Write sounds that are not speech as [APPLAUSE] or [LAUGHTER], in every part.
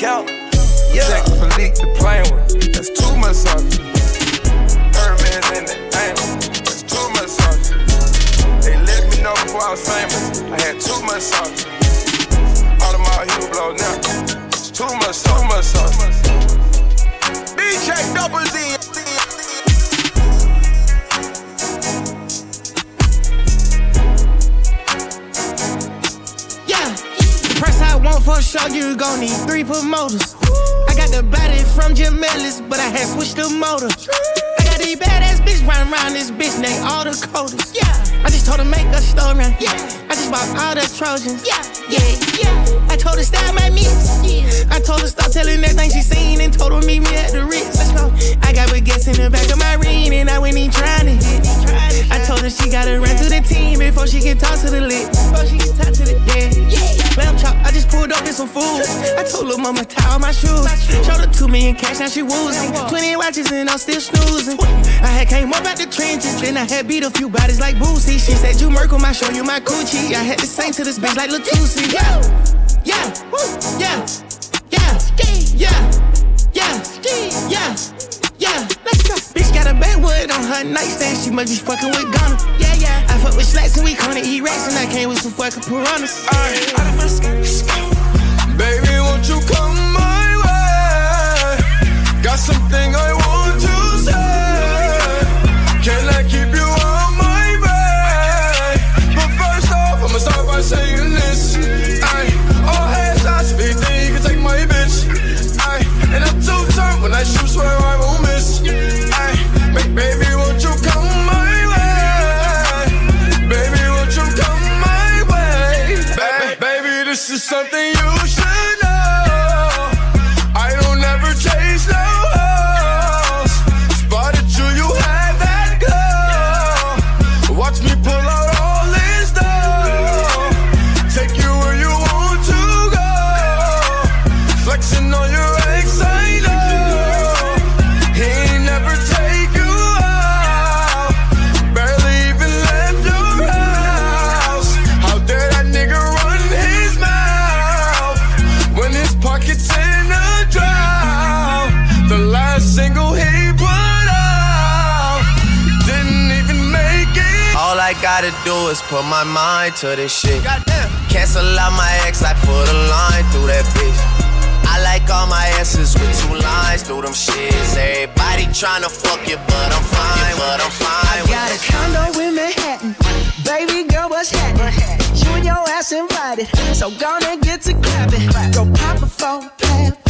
count. Yeah. Jack Philippe, the plane one. That's too much sauce. Herman's in the angle. That's too much sauce. They let me know before I was famous. I had too much sauce. All of my heel blow now. It's too much, too much sauce. BJ double D. for sure you gon' need three promoters. I got the body from Jim Ellis, but I had switched the motor. I got these badass bitch running around this bitch, they all the coders. Yeah. I just told her make a story. Yeah. I just bought all the Trojans. Yeah. Yeah. Yeah. I told her style my mix. Yeah. I told her stop telling everything she seen and told her meet me at the Ritz. Let's go. I got baguettes in the back of my ring and I went in trying to it. I told her she gotta run to the team before she can talk to the lit. Before she can talk to the dead. Yeah. Lamb chop, I just pulled up in some food. I told little mama tie all my shoes. Showed her two million cash, now she woozing. Twenty watches and I'm still snoozing. I had came up out the trenches, then I had beat a few bodies like Boosie. She said you Merkle, I show you my coochie. I had to sing to this bitch like Latusi. Yeah, yeah, yeah, yeah, yeah, yeah, yeah. Yeah, let's go. Bitch got a backwood on her nightstand. She must be fucking with Ghana. Yeah, yeah. I fuck with slacks and we gonna eat racks and I came with some fucking piranhas. Alright, out of my Baby, won't you come my way? Got something I is put my mind to this shit. Goddamn. Cancel out my ex, I put a line through that bitch. I like all my asses with two lines through them shits. Everybody tryna fuck you, but I'm fine, but I'm fine. with Got a condo in Manhattan. Baby girl, what's happening? You and your ass invited. So gonna get to clapping. Go pop a plan. Pop,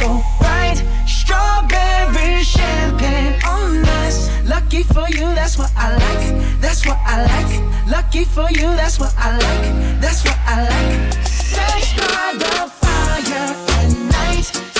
So bright. Strawberry champagne on us. Lucky for you, that's what I like. That's what I like. Lucky for you, that's what I like. That's what I like. Sex by the fire at night.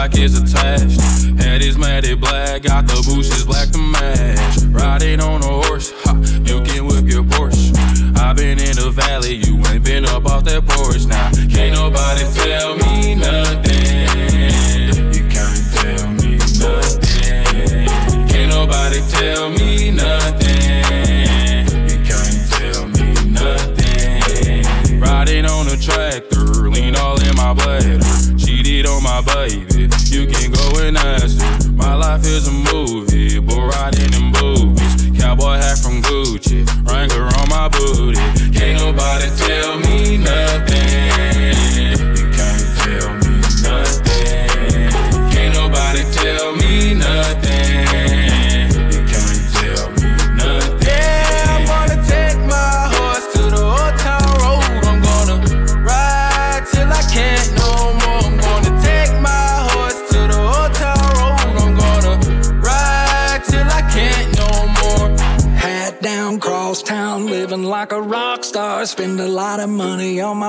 Stock is attached. Head is matted black, got the bushes black to match. Riding on a horse, ha, you can whip your Porsche. i been in the valley, you ain't been up off that porch now. Can't nobody tell me nothing. You can't tell me nothing. Can't nobody tell me nothing. You can't tell me nothing. Riding on a tractor, lean all in my bladder. Cheated on my baby, life is a movie,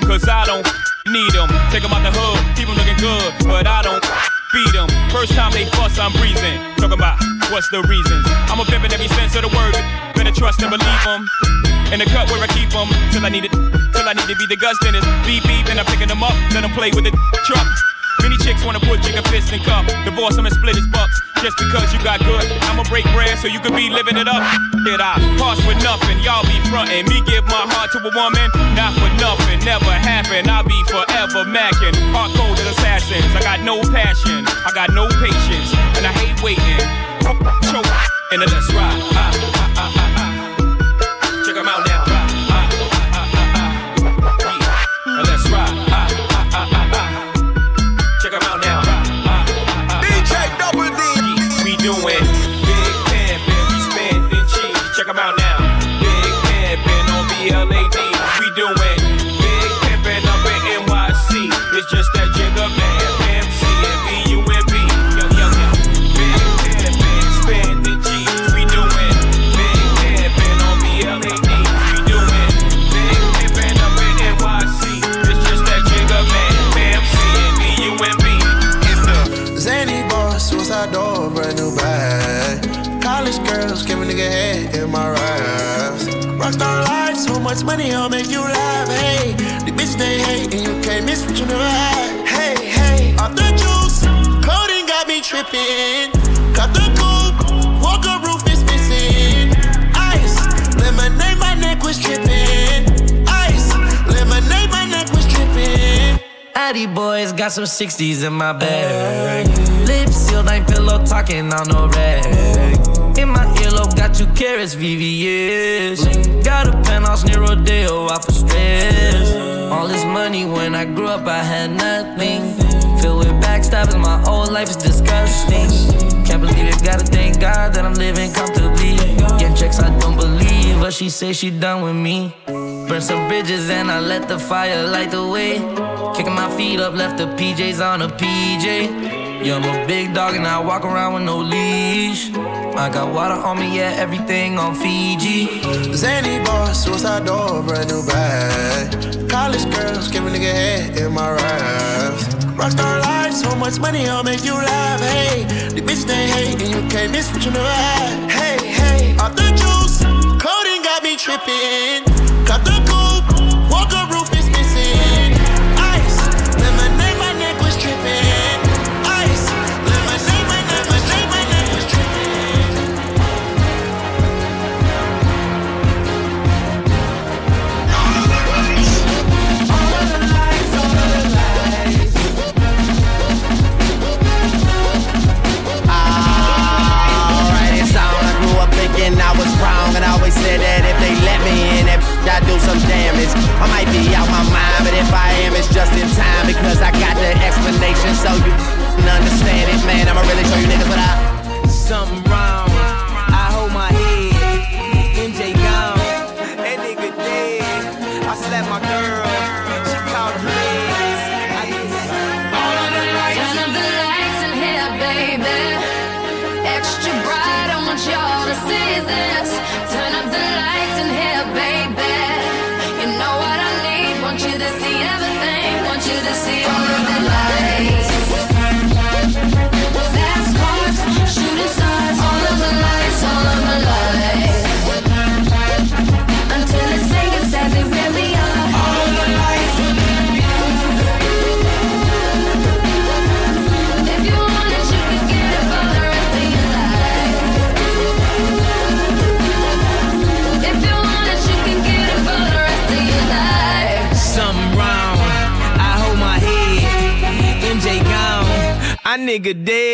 them, cause I don't need them. Take them out the hood, keep them looking good, but I don't beat them. First time they fuss, I'm breezing. Talking about what's the reasons. I'm a pimp in every sense of the word. Better trust and believe them. In the cut where I keep them, till I need it, till I need to be the gust in it. Beep beep, and I'm picking them up, let them play with the truck. Many chicks wanna put chicken fists in cup. Divorce them and split his bucks. Just because you got good, I'ma break bread so you could be living it up. Did I pass with nothing? Y'all be frontin'. Me give my heart to a woman, not for nothing. Never happen. I'll be forever macking. Hard coded assassins. I got no passion. I got no patience. And I hate waiting. Choke. And let's ride. Much money, I'll make you laugh. Hey, the bitch they hate, and you can't miss what you never had. Hey, hey, off the juice, clothing got me tripping. Cut the coupe, walker roof is missing. Ice, lemonade, my neck was tripping. Ice, lemonade, my neck was tripping. Addy boys got some 60s in my bag. Lips sealed, ain't pillow talking on no rag. In my earlobe, got two carrots, VVS. Got a penthouse near Rodeo, out for stress. All this money when I grew up, I had nothing. Filled with backstabbing, my whole life is disgusting. Can't believe it, gotta thank God that I'm living comfortably. Getting checks, I don't believe, but she say she done with me. Burn some bridges and I let the fire light the way. Kicking my feet up, left the PJs on a PJ. Yeah, I'm a big dog and I walk around with no leash. I got water on me, yeah, everything on Fiji. Zany boss, suicide door, brand new bag. College girls, give a nigga head in my raps. Rockstar life, so much money, I'll make you laugh. Hey, the bitch they hate, and you can't miss what you never had. Hey, hey, off the juice, coding got me tripping. I do some damage. I might be out my mind, but if I am, it's just in time because I got the explanation, so you can understand it, man. I'ma really show you niggas what I. Something wrong. good day.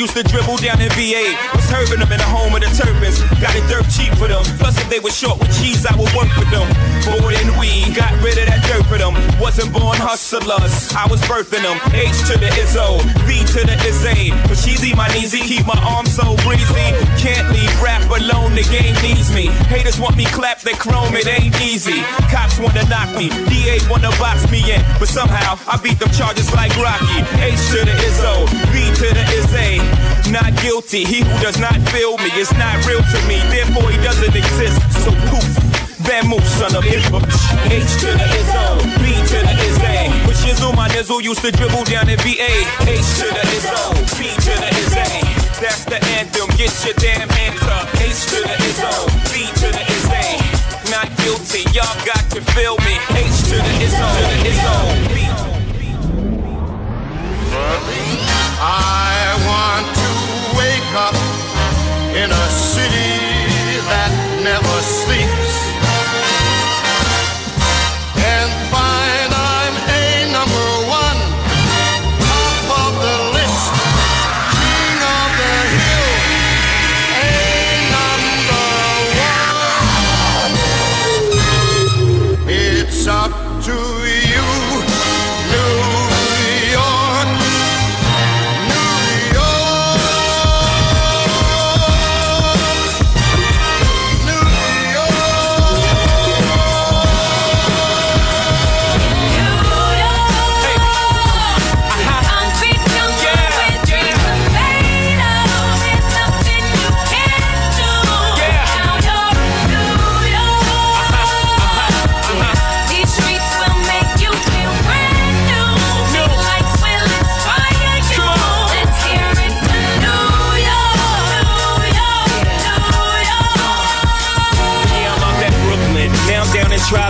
Used to dribble down hustlers, I was birthing them. H to the Izzo, V to the Izzy. For cheesy, my kneesy, keep my arms so breezy. Can't leave rap alone, the game needs me. Haters want me clap their chrome, it ain't easy. Cops wanna knock me, DA wanna box me in. But somehow, I beat them charges like Rocky. H to the Izzo, V to the Izzy. Not guilty, he who does not feel me is not real to me. Therefore, he doesn't exist. So poof. Vamoose, son of H to the Izzo, B to the Izzy. With Shizzle, my nizzle used to dribble down in VA. H to the Izzo, B to the Izzy. That's the anthem, get your damn hands up. H to the Izzo, B to the Izzy. Not guilty, y'all got to feel me. H to the Izzo, to the Izzo. I want to wake up in a city that never sleeps try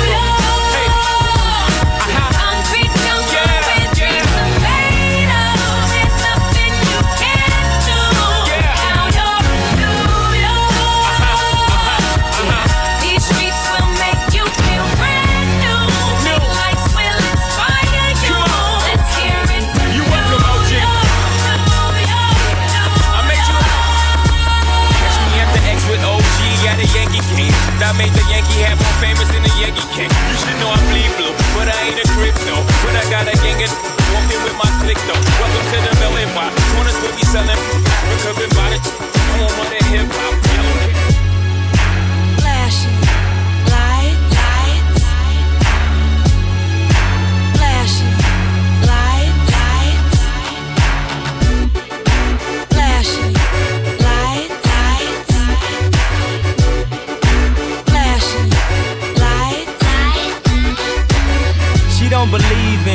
The Yankee hat more famous than the Yankee King. You should know I bleed blue, but I ain't a crypto. But I got a gang of walking with my click though. Welcome to the Bar. Corners will be selling Africa bought it. I want more than hip hop.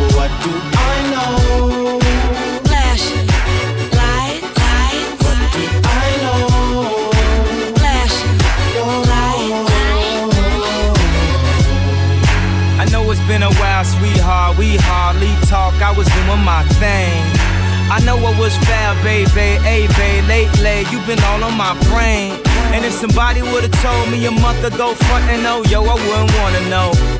But what do I know? Flashing lights, lights. What do I know? Flashing lights. I know it's been a while, sweetheart. We hardly talk. I was doing my thing. I know what was fair, baby. Hey, babe, lately you've been all on my brain. And if somebody would've told me a month ago, front and oh, yo, I wouldn't wanna know.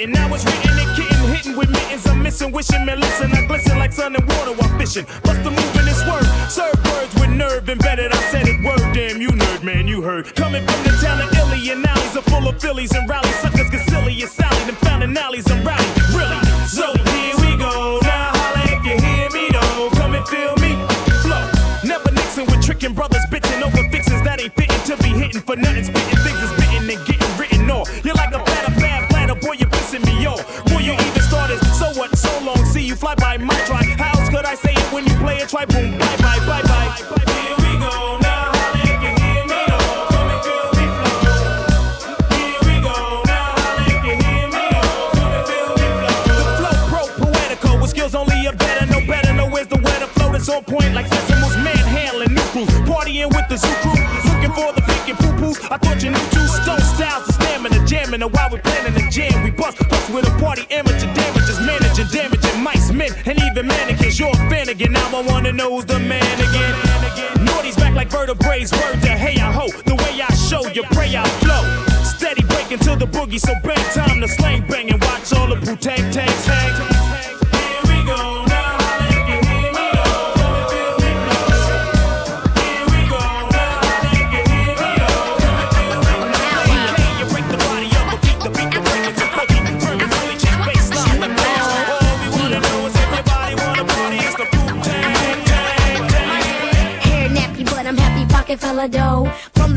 And. Now it's written and kitten, hitting with mittens. I'm missing, wishing, man, listen. I glisten like sun and water while fishing. Bust the move in this word. Serve words with nerve embedded. I said it word, damn you nerd, man, you heard. Coming from the town of Illy and alleys are full of Phillies and rallies. Suckers get silly and Sally, them founding alleys and rally. Really? So here we go. Now holla if you hear me, though. Come and feel me. Flow. Never Nixon with tricking brothers, bitching over fixins that ain't fitting to be hitting for nothing. Spitting Bye bye, my try. How else could I say it when you play a Try boom, bye bye, bye bye. Here we go now. Oh, on point like decimals manhandling new. Partying with the zoo crew, looking for the pink and poo. I thought you knew two stone styles, the stamina, jamming. And while we're planning the jam, we bust, bust with a party amateur. You're a fan again, now I wanna know who's the man again. Naughty's back like vertebrae, word to hey I ho, the way I show you, pray I flow. Steady breaking to the boogie, so bang time to slang bang and watch all the boo tag tags hang.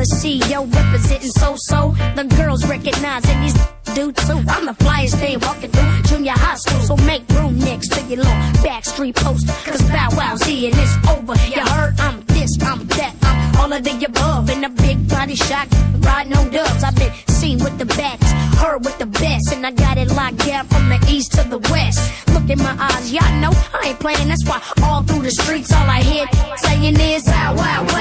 The CEO representing so so. The girls recognizing these do too. I'm the flyest thing walking through junior high school. So make room next to your little backstreet poster. Cause Bow Wow's here and it's over. You heard I'm this, I'm that, I'm all of the above. In a big body shot, riding on dubs. I've been seen with the best, heard with the best. And I got it locked down from the east to the west. Look in my eyes, y'all know I ain't playing. That's why all through the streets, all I hear saying is, wow, wow, wow,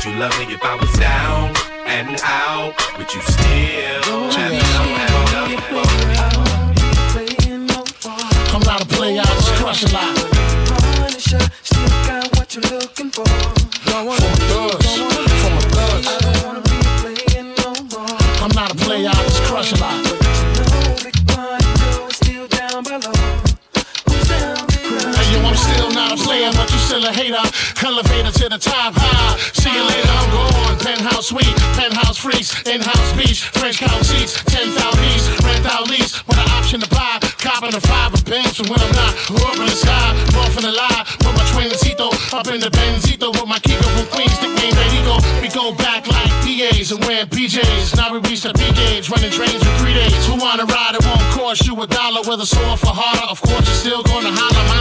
Would you love me if I was down and out? Would you still have love, have love for me? I'm not a player, I just crush a lot. Punisher, still got what you're looking for. From a To the top high. See you later, I'm gone. Penthouse suite, penthouse freaks, in-house beach, French couch seats, 10,000 east, rent out lease, with an option to buy. Copping a five of banks from when I'm not. Up in the sky, off in the lie. Put my twin twincito up in the Benzito with my Kiko from Queens, nickname Benito. We go back like PAs and wearing PJs. Now we reach the P gauge, running trains for three days. Who wanna ride? It won't cost you a dollar. Whether sore for harder, of course you're still gonna holler. Mama,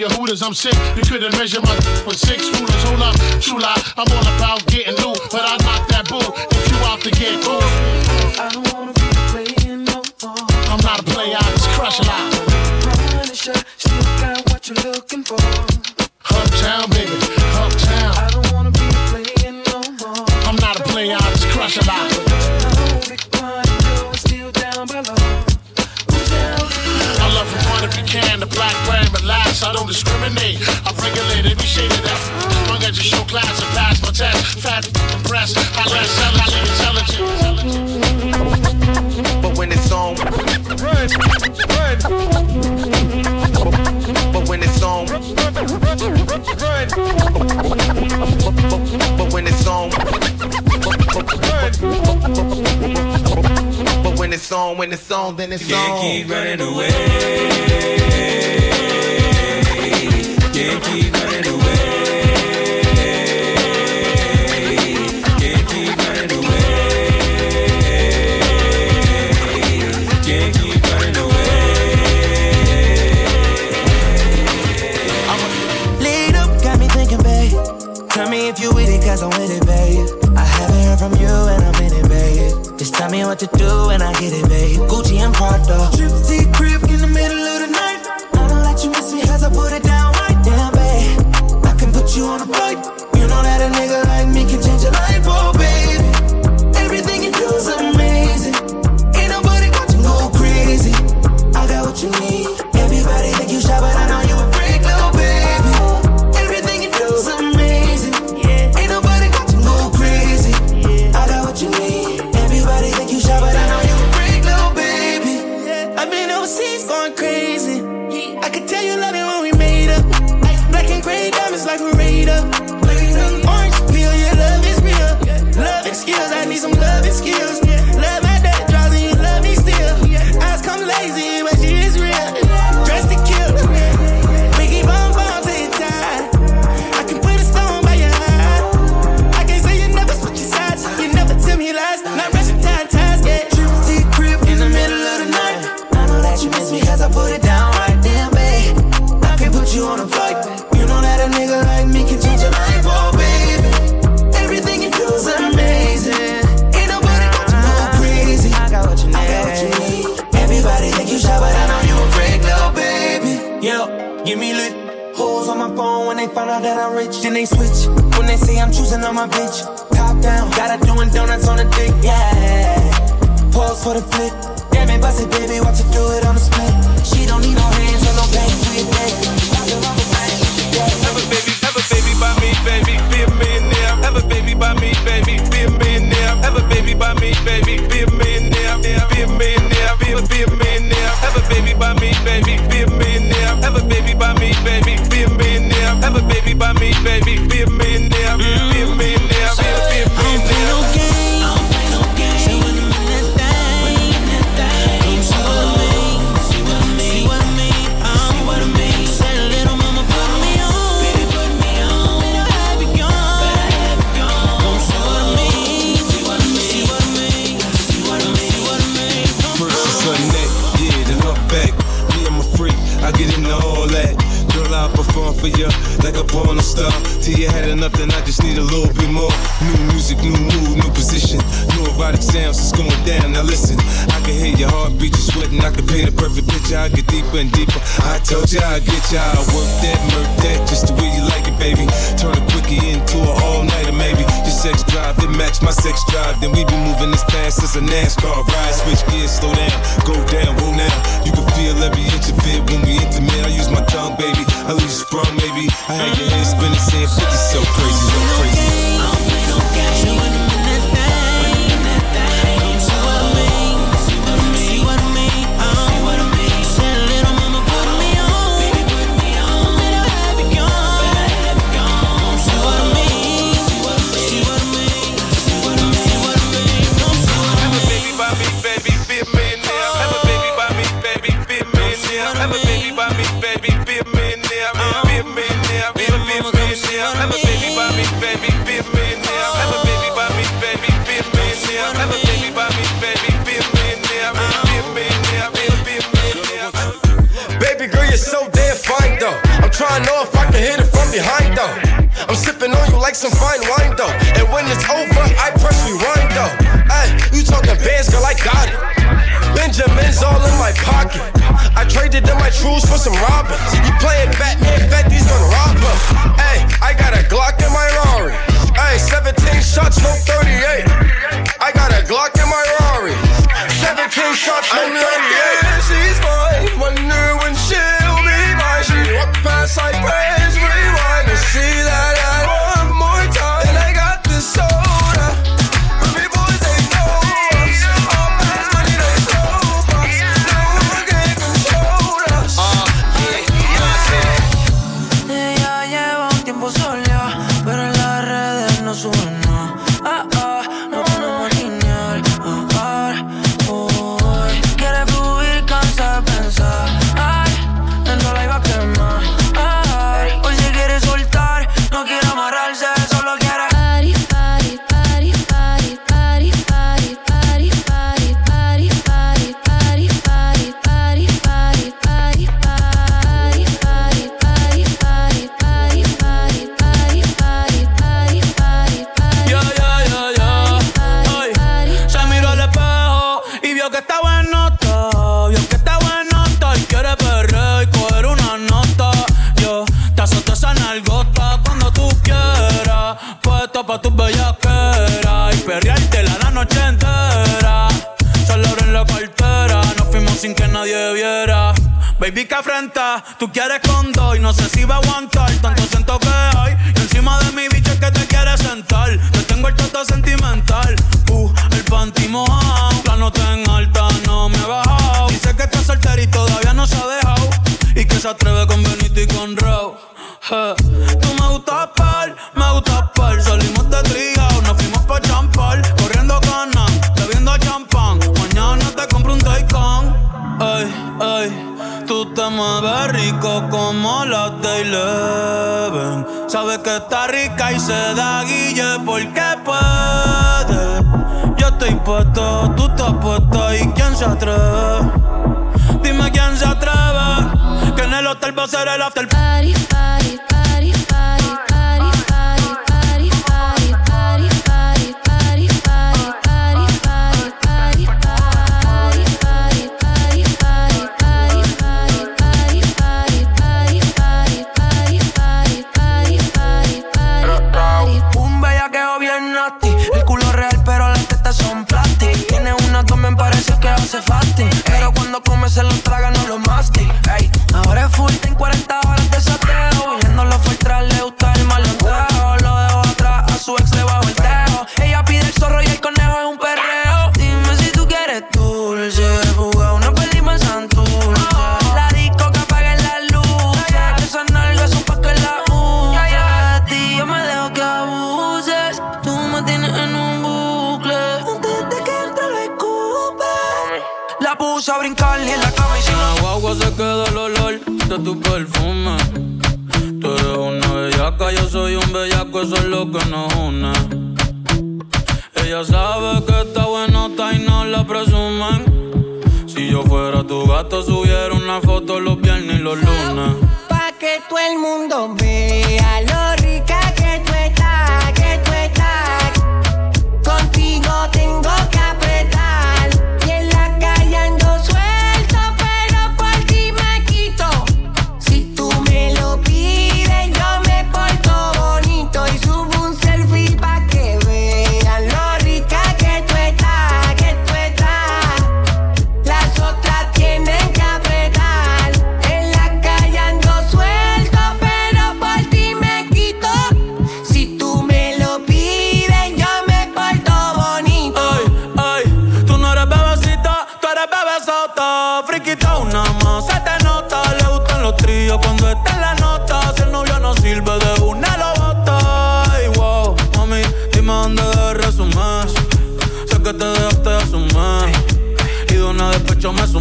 Yehudas, I'm sick. You couldn't measure my with six rulers. Hold up, true lie. I'm all about getting new, but I knock that boo if you out to get cool. I don't wanna be playing no more. I'm not a player, I just crush a lot. Punisher, still got what you're looking for. Uptown, baby, uptown. I don't wanna be playing no more. I'm not a player, I just crush a lot. I don't discriminate. I regulate every shade of that. Long as you show class and pass my test. Fat impressed, I less intelligent. But when it's on, run, run. But when it's on, run, run. But when it's on, but when it's on, when it's on, then it's on. Can't keep running away. Can't keep running away. Can't keep running away. Can't keep running away. Up, got me thinking, babe. Tell me if you with it, cause I'm with it, babe. I haven't heard from you and I'm it, babe. Just tell me what to do and I get it, babe. Gucci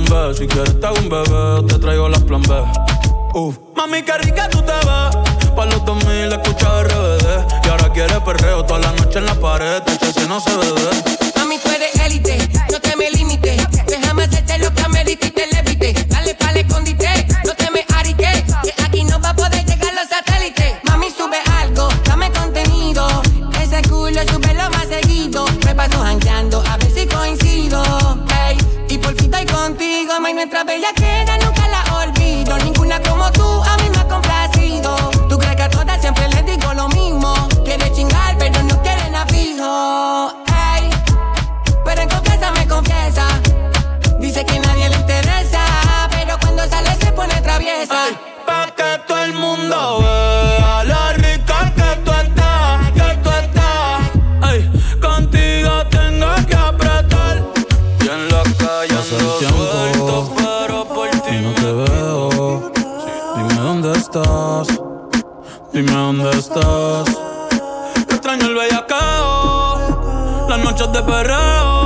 Si quieres te hago un bebé, te traigo las plan B. Uf. Mami, qué rica tú te ves. Pa' los 2000 escucha RBD. Y ahora quieres perreo toda la noche en la pared. Te si no se bebe. Mami, tú eres élite de perreo.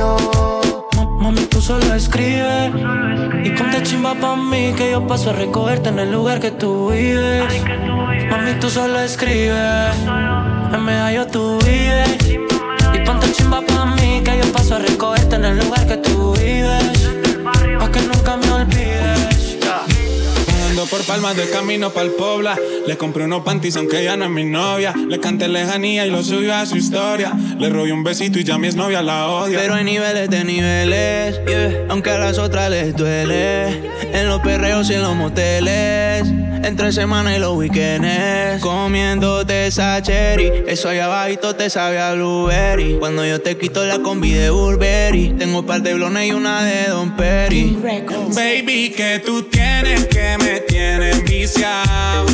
Mami, tú solo escribes y ponte chimba pa' mí que yo paso a recogerte en el lugar que tú vives. Mami, tú solo escribes, en medallo tú vives. Y ponte chimba pa' mí que yo paso a recogerte en el lugar que tú vives. Por palmas de camino pa'l Pobla. Le compré unos panties aunque ya no es mi novia. Le canté lejanía y lo subió a su historia. Le robé un besito y ya mi novia la odia. Pero hay niveles de niveles, yeah. aunque a las otras les duele. En los perreos y en los moteles, entre semana y los weekends. Comiéndote esa cherry, eso allá abajito te sabe a blueberry. Cuando yo te quito la combi de Burberry, tengo un par de blones y una de Don Perry. Baby, que tú tienes que me tienes viciado.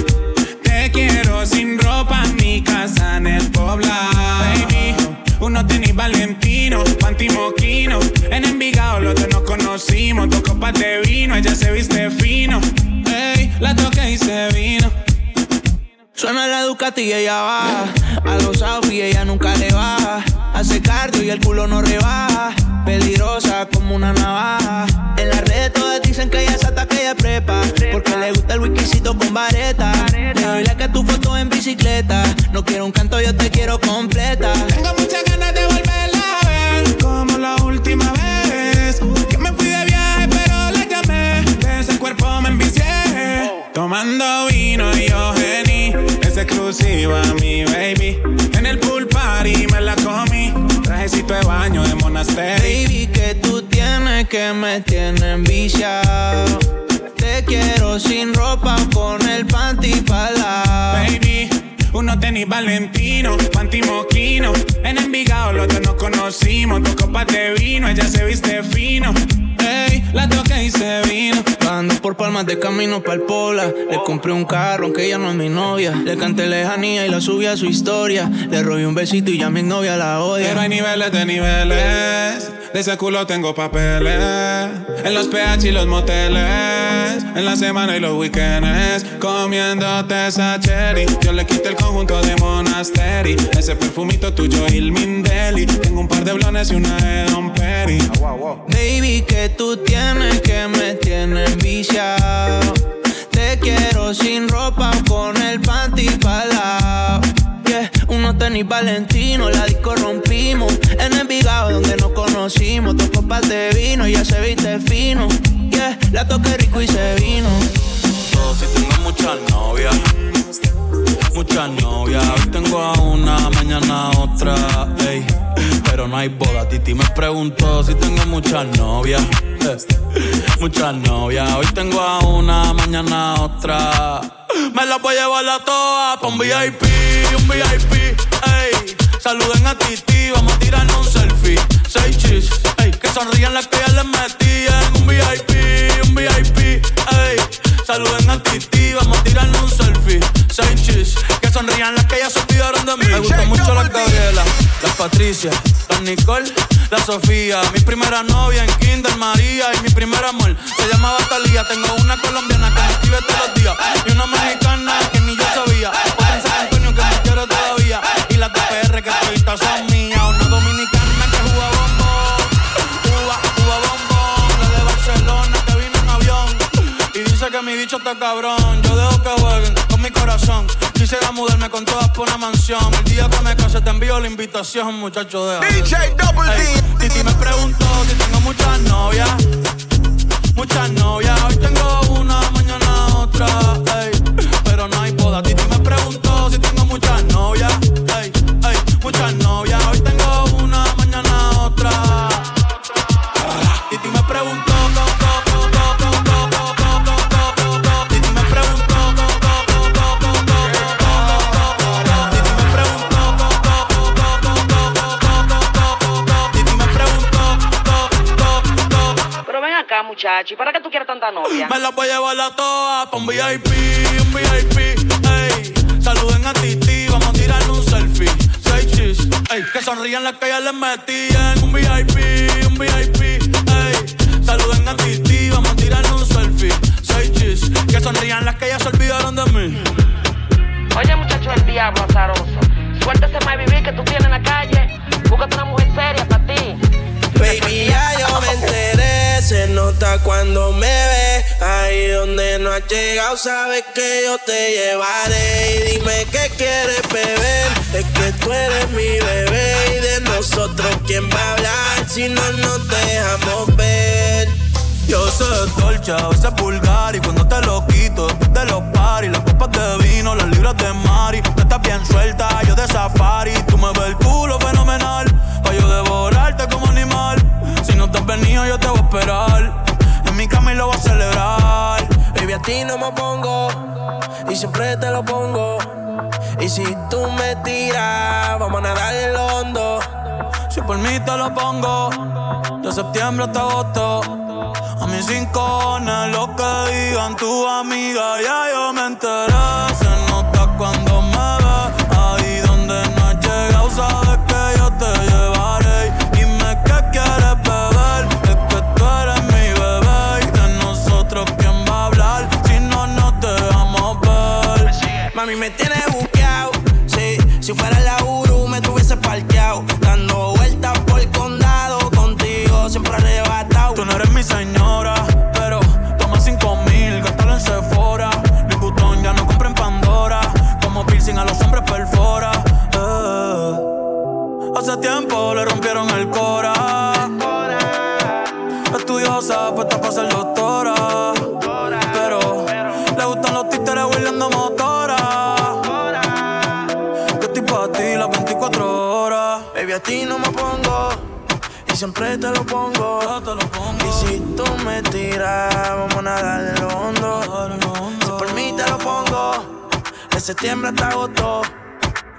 Te quiero sin ropa mi casa en el poblado. Baby, uno tenis Valentino, panty moquino. En Envigado los dos nos conocimos. Dos copas de vino, ella se viste fino. Ey, la toqué y se vino. Suena la Ducati y ella baja. A los outfits ella nunca le baja. Hace cardio y el culo no rebaja. Peligrosa como una navaja. En las redes todas dicen que ella es hasta que ella prepa. Porque le gusta el whiskycito con vareta. Le doy like a tu foto en bicicleta. No quiero un canto, yo te quiero completa. Tengo muchas ganas de volverla a ver como la última vez. Que me fui de viaje, pero la llamé. De ese cuerpo me envicié. Tomando vino y yo. Es exclusiva mi baby. En el pool party me la comí. Trajecito de baño de monasterio. Baby, que tú tienes que me tienen viciado. Te quiero sin ropa con el panty Baby, uno tenis Valentino, panty moquino. En Envigado los dos nos conocimos. Dos copas de vino, ella se viste fino. Ey, la toqué y se vino. Ando por palmas de camino pa'l Pola. Le compré un carro, aunque ella no es mi novia. Le canté lejanía y la subí a su historia. Le robé un besito y ya mi novia la odia. Pero hay niveles de niveles. De ese culo tengo papeles. En los PH y los moteles. En la semana y los weekends. Comiéndote esa cherry. Yo le quité el conjunto de Monastery. Ese perfumito tuyo, Il Mindeli. Tengo un par de blones y una de Don Perry. Baby, que tú tienes que me tienes viciado. Te quiero sin ropa con el panty para Yeah, unos tenis Valentino, la disco rompimos. En Envigado donde nos conocimos. Dos copas de vino, ya se viste fino. Yeah, la toqué rico y se vino. Yo si tengo muchas novias, muchas novias. Hoy tengo a una, mañana otra, ey. Pero no hay boda. Titi me preguntó si tengo muchas novias, [LAUGHS] muchas novias. Hoy tengo a una, mañana otra. Me la voy a llevar a todas pa' un VIP, un VIP, ey. Saluden a Titi, vamos a tirarnos un selfie. Seis chis, ey. Que sonrían las que ya les metí en un VIP, un VIP, ey. Saluden a Titi, vamos a tirarnos un selfie. Seis chis, que sonrían las que ya se olvidaron de mí. Me gustan mucho las Gabriela, las Patricia, las Nicole, la Sofía. Mi primera novia en Kinder María y mi primer amor se llamaba Talía. Tengo una colombiana que me escribe todos los días y una mexicana que ni yo sabía. Otra en San Antonio que me quiere todavía y las de PR que todavía son dice que mi bicho está cabrón. Yo dejo que jueguen con mi corazón. Quisiera mudarme con todas por una mansión. El día que me case te envío la invitación, muchacho de DJ Double D. Titi me preguntó si tengo muchas novias. Muchas novias. Hoy tengo una, mañana otra. ey. Pero no hay boda. Titi me preguntó si tengo muchas novias. ey, ey, muchas novias. Muchacho, ¿y para qué tú quieres tanta novia? Me las voy a llevar a todas pa' un VIP, un VIP, ey. Saluden a Titi, vamos a tirarle un selfie. Seis chis, ey. Que sonrían las que ya les metían. Un VIP, un VIP, ey. Saluden a Titi, vamos a tirarle un selfie. Seis chis, que sonrían las que ya se olvidaron de mí. Oye, muchacho del diablo azaroso. Suéltese más vivir que tú tienes en la calle. Búscate una mujer seria para ti. Baby, ya yo me enteré, se nota cuando me ve. Ahí donde no has llegado, sabes que yo te llevaré. Y dime qué quieres beber, es que tú eres mi bebé. Y de nosotros, ¿quién va a hablar si no nos dejamos ver? Yo soy dolce, a veces vulgar y cuando te lo quito de los paris, las copas de vino, las libras de mari, tú estás bien suelta, yo de safari, tú me ves el culo fenomenal, pa' yo devorarte como animal, si no te has venido yo te voy a esperar, en mi cama lo voy a celebrar. Baby, a ti no me pongo y siempre te lo pongo. Y si tú me tiras, vamos a nadar en lo hondo. Si por mí te lo pongo, de septiembre hasta agosto. A mis rincones, lo que digan tu amiga, ya yo me enteré. Se nota cuando y siempre te lo pongo. Y si tú me tiras, vamos a nadar en lo hondo. Si por mí te lo pongo, de septiembre hasta agosto.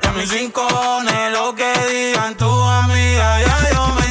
A mis rincones, lo que digan tu amiga, ya yo me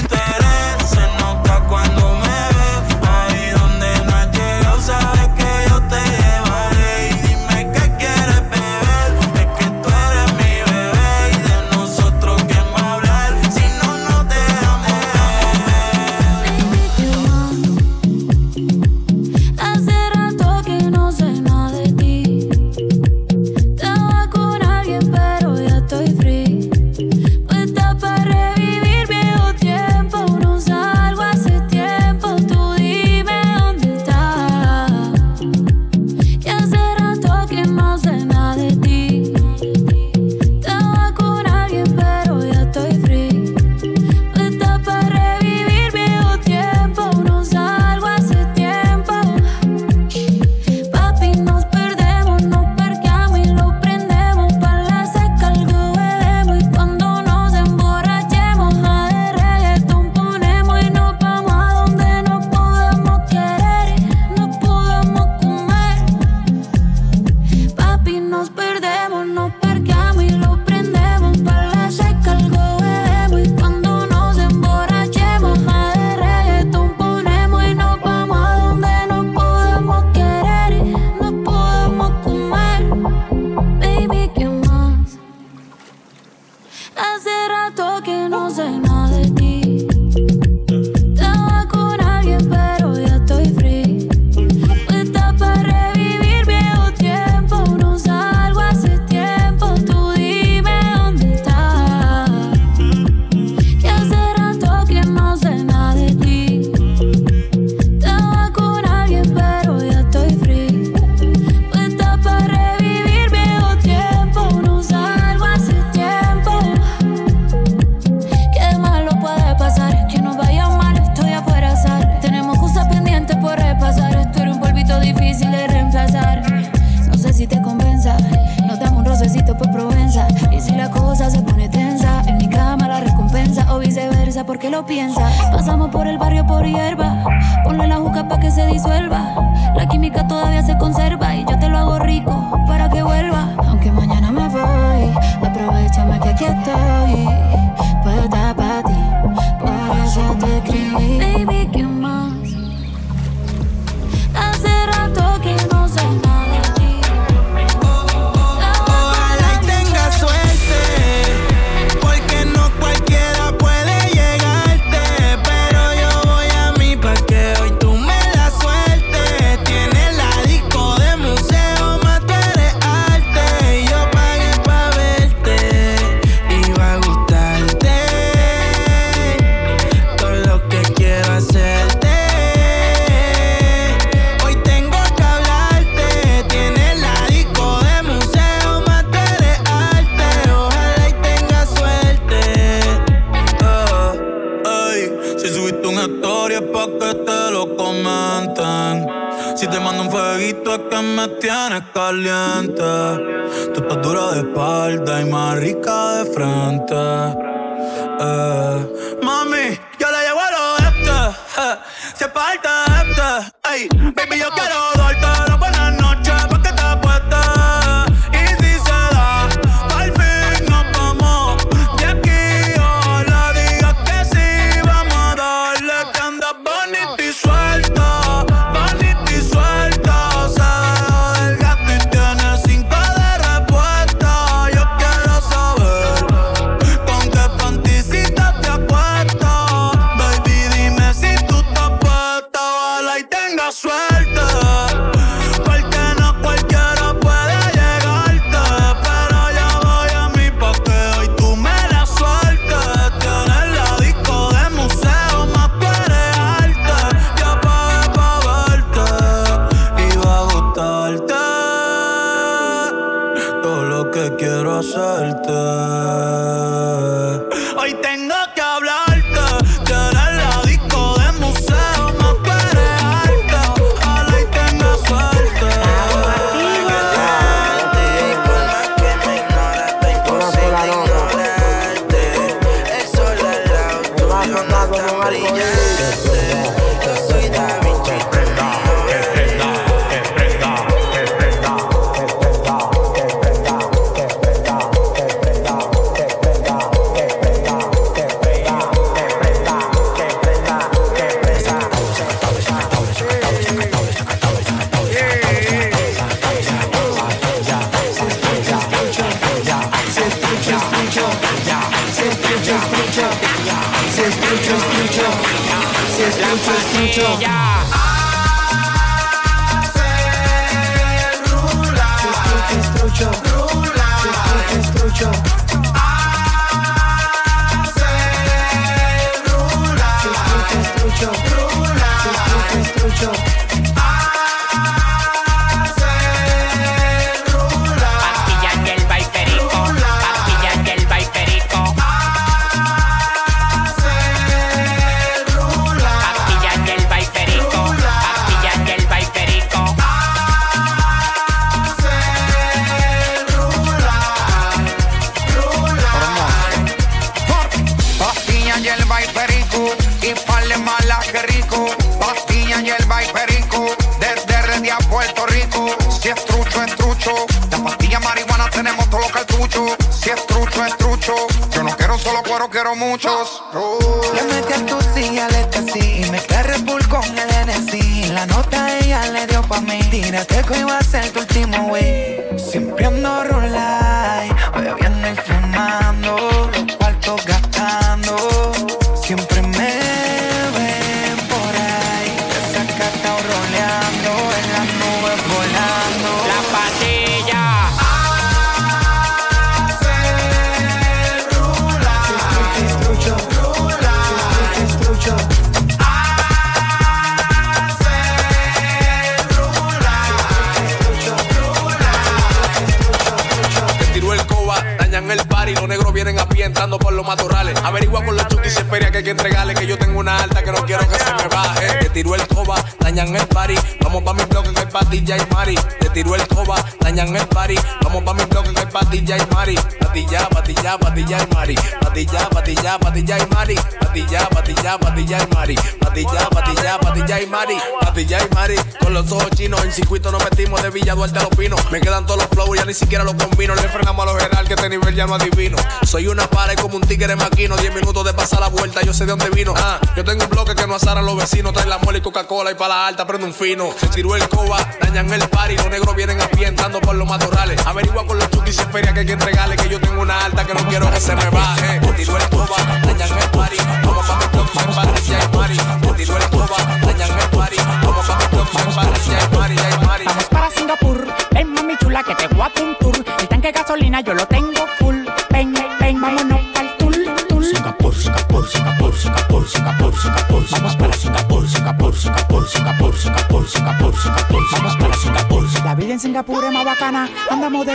siquiera lo combino. Le frenamos a lo general que este nivel ya no adivino. Soy una pared como un tigre maquino. Diez minutos de pasar la vuelta, yo sé de dónde vino. Ah, yo tengo un bloque que no asara a los vecinos. Trae la mole y Coca-Cola y para la alta prende un fino. Tiro el coba, dañan el party. Los negros vienen a pie entrando por los matorrales. Averigua con los chukis y feria que hay que entregarle. Que yo tengo una alta que no quiero que se me vaya.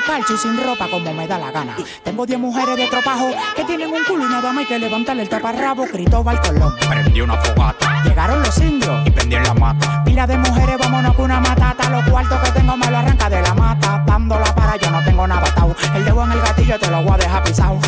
y sin ropa como me da la gana. Tengo 10 mujeres de tropajo que tienen un culo y nada más que levantarle el taparrabo. Cristóbal Colón. Prendí una fogata. Llegaron los indios. Y prendí en la mata. Pila de mujeres, vámonos con una matata. Los cuartos que tengo me lo arranca de la mata. Dándola para yo no tengo nada atado. El dedo en el gatillo te lo voy a dejar pisado.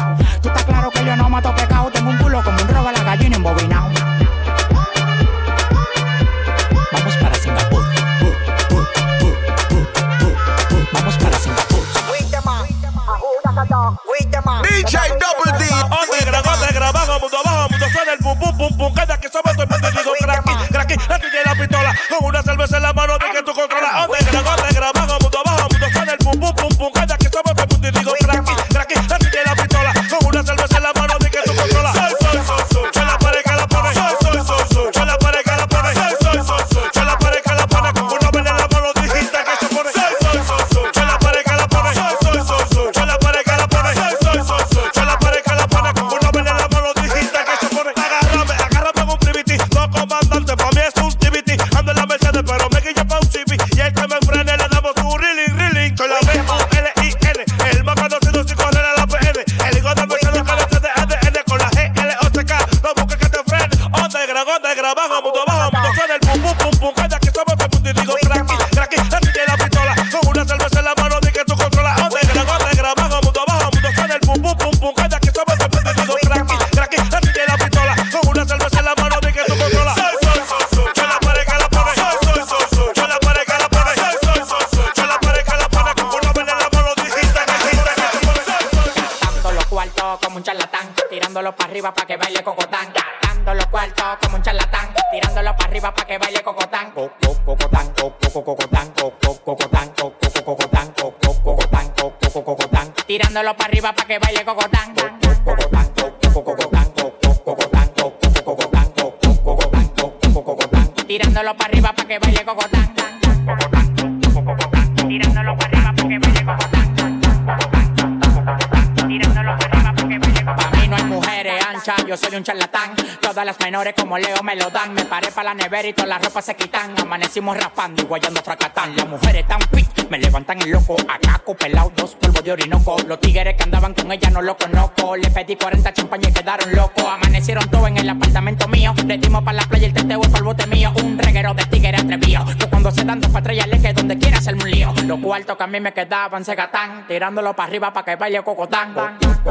paré para la nevera y toda la ropa se quitan. Amanecimos raspando y guayando fracatán. Las mujeres tan fit, me levantan el loco. A caco, pelado, dos polvos de orinoco. Los tigres que andaban con ella no lo conozco. Le pedí 40 champañas y quedaron locos. Amanecieron todos en el apartamento mío. Le dimos para la playa el teteo para el bote mío. Un reguero de tigres atrevido. Que cuando se dan dos patrullas le que donde quiera hacerme un lío. Los cuartos que a mí me quedaban se gatán. Tirándolo para arriba para que baile cocotán. cocotán.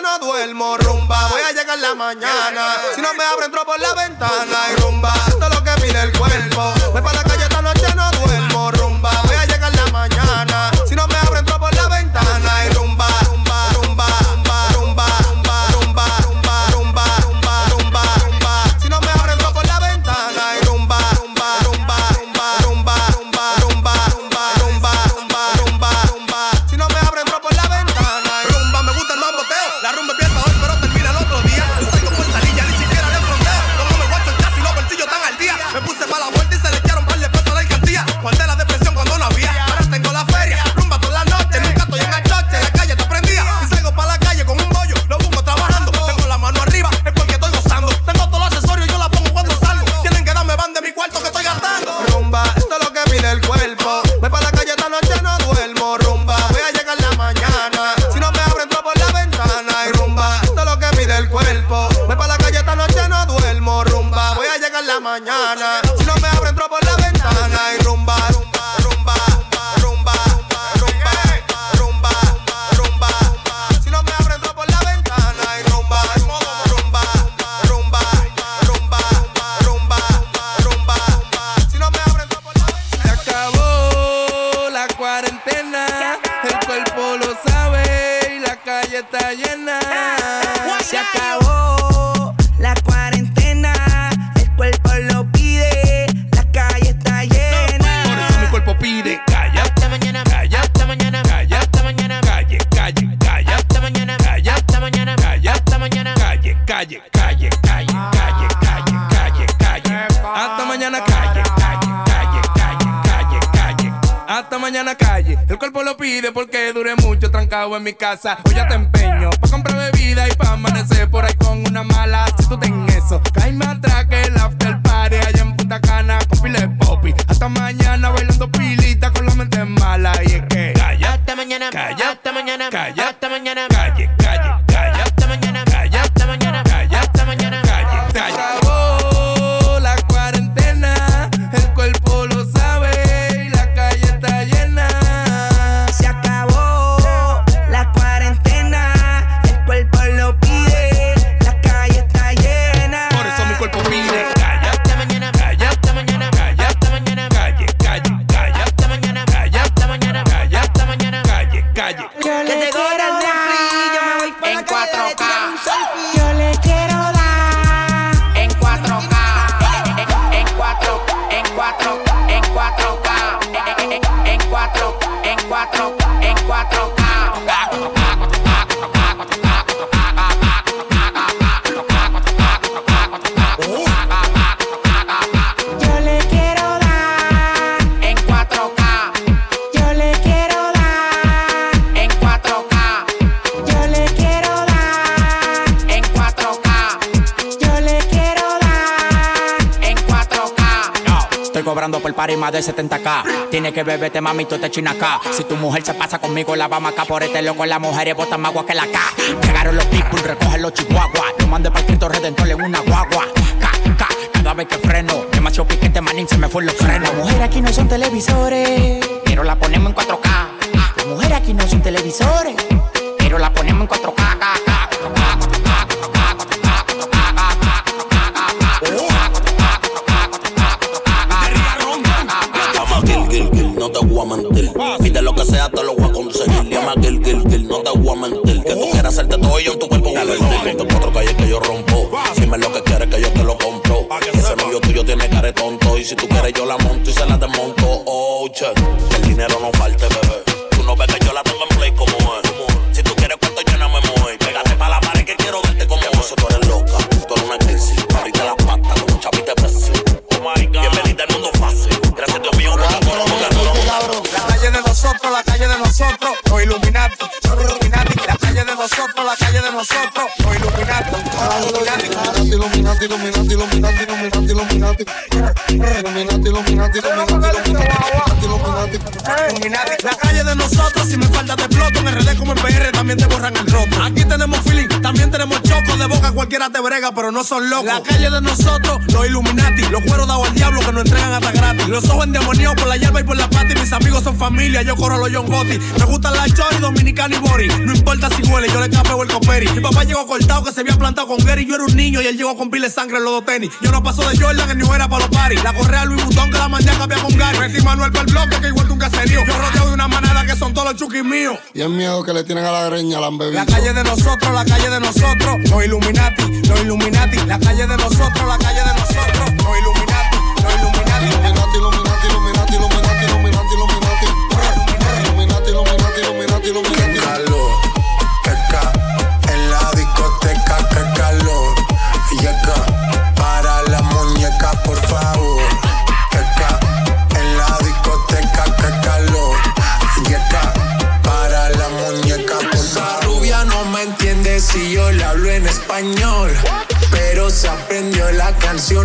no duermo, rumba. Voy a llegar la mañana. Si no me abro, entro por la ventana y rumba. Esto es lo que pide el cuerpo. en mi casa. Hoy ya te empeño pa' comprar bebida y pa' amanecer por ahí Tiene que beberte, mami, tú te chinas acá. Si tu mujer se pasa conmigo, la vamos acá por este loco. Las mujeres botan más agua que la K. Llegaron los people, recogen los chihuahuas. Yo mandé para Cristo Redentor en una guagua. Cada vez que freno. Demasiado piquete, manín, se me fue los frenos. Las mujeres aquí no son televisores, pero la ponemos en 4K. Ah, las mujeres aquí no son televisores que sea, te lo voy a conseguir. Llama Gil, gil, gil, no te voy a mentir. Que tú quieras hacerte todo yo en tu cuerpo voy a invertir. Te cuatro calles que yo rompo. Si me lo que quieres que yo te lo compro. Ese novio tuyo tiene cara tonto. Y si tú quieres yo la monto y se la desmonto. ஆண்டவர் pero no son locos. La calle de nosotros, los Illuminati, los cueros dados al diablo que nos entregan hasta gratis. Los ojos endemoniados por la hierba y por la pata, y mis amigos son familia, yo corro a los John Gotti. Me gustan la chori, dominicana y bori. No importa si huele, yo le capeo el coperi. Mi papá llegó cortado que se había plantado con Gary. Yo era un niño y él llegó con pile de sangre en los dos tenis. Yo no paso de Jordan, en New Era para los paris. La correa Louis Vuitton que la mandé a cambiar con Gary. Metí Manuel para el bloque que igual que un caserío. Yo rodeado de una manada que son todos los chuquis míos. Y el miedo que le tienen a la greña la han bebido. La calle de nosotros, la calle de nosotros, los Illuminati, los Illuminati. La calle de nosotros, la calle de nosotros,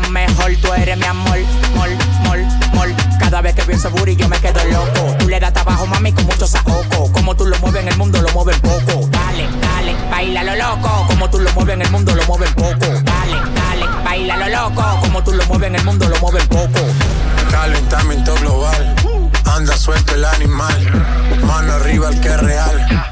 Mejor. Tú eres mi amor, mol, mol, mol. Cada vez que ese booty yo me quedo loco. Tú le das trabajo, mami, con mucho saoco. Como tú lo mueves en el mundo, lo mueves poco. Dale, dale, baila lo loco. Como tú lo mueves en el mundo, lo mueves poco. Dale, dale, baila lo loco. Como tú lo mueves en el mundo, lo mueves poco. Calentamiento global. Anda suelto el animal. Mano arriba el que es real.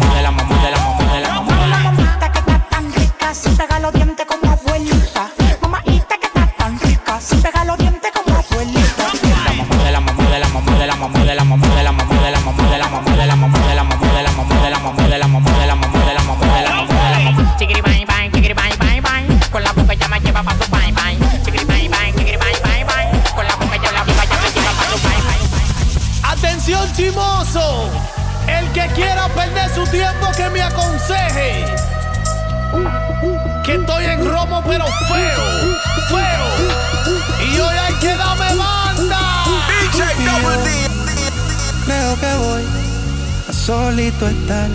la su tiempo que me aconseje. Que estoy en romo pero feo, feo. Y hoy hay que darme banda. Creo que voy a solito estar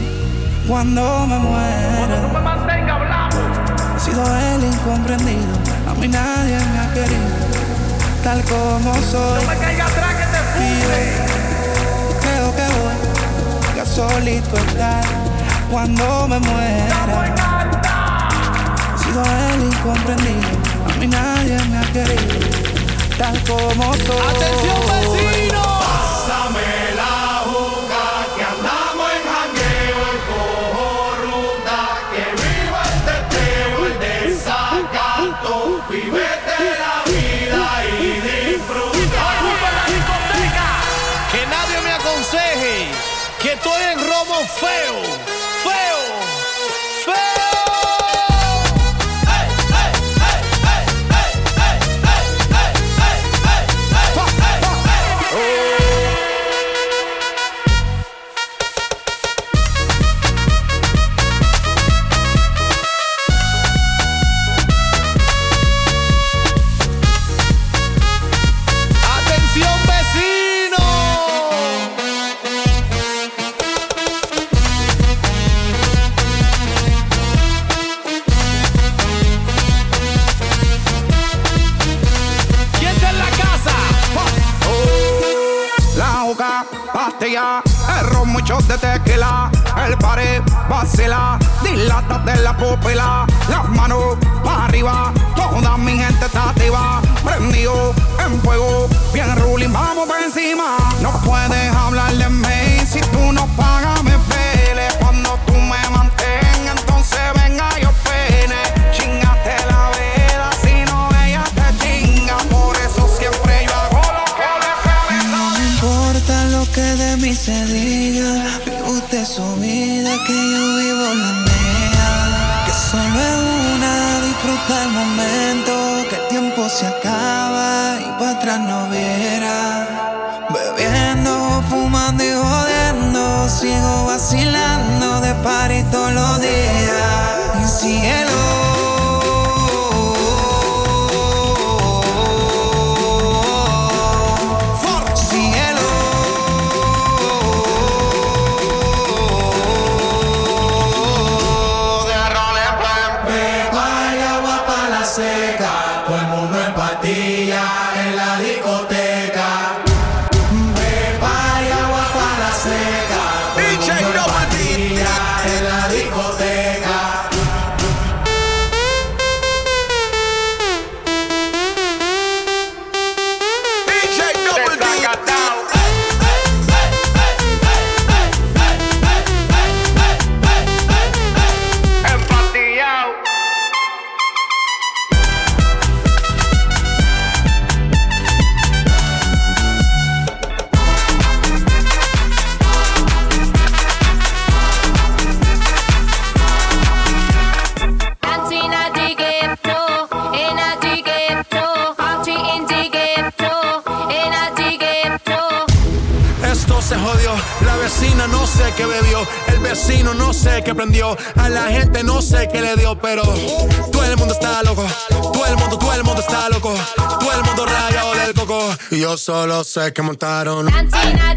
cuando me muera. He sido el incomprendido, a mí nadie me ha querido, tal como soy. No me caiga atrás que te a solito estar cuando me muera. He sido el incomprendido, a mí nadie me ha querido, tal como soy. Atención vecino. El ron, muchos de tequila, el pared, vacila, dilata de la pupila, las manos para arriba, toda mi gente está activa, prendido en fuego, bien ruling, vamos por encima, no puedes hablar de mí si tú no pagas Yo solo sé que montaron. Dancing at.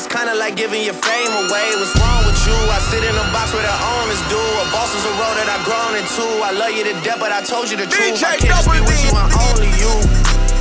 That's kinda like giving your fame away. What's wrong with you? I sit in a box where the owners do. A boss is a road that I've grown into. I love you to death, but I told you the truth. I can't just be with you, I'm only you.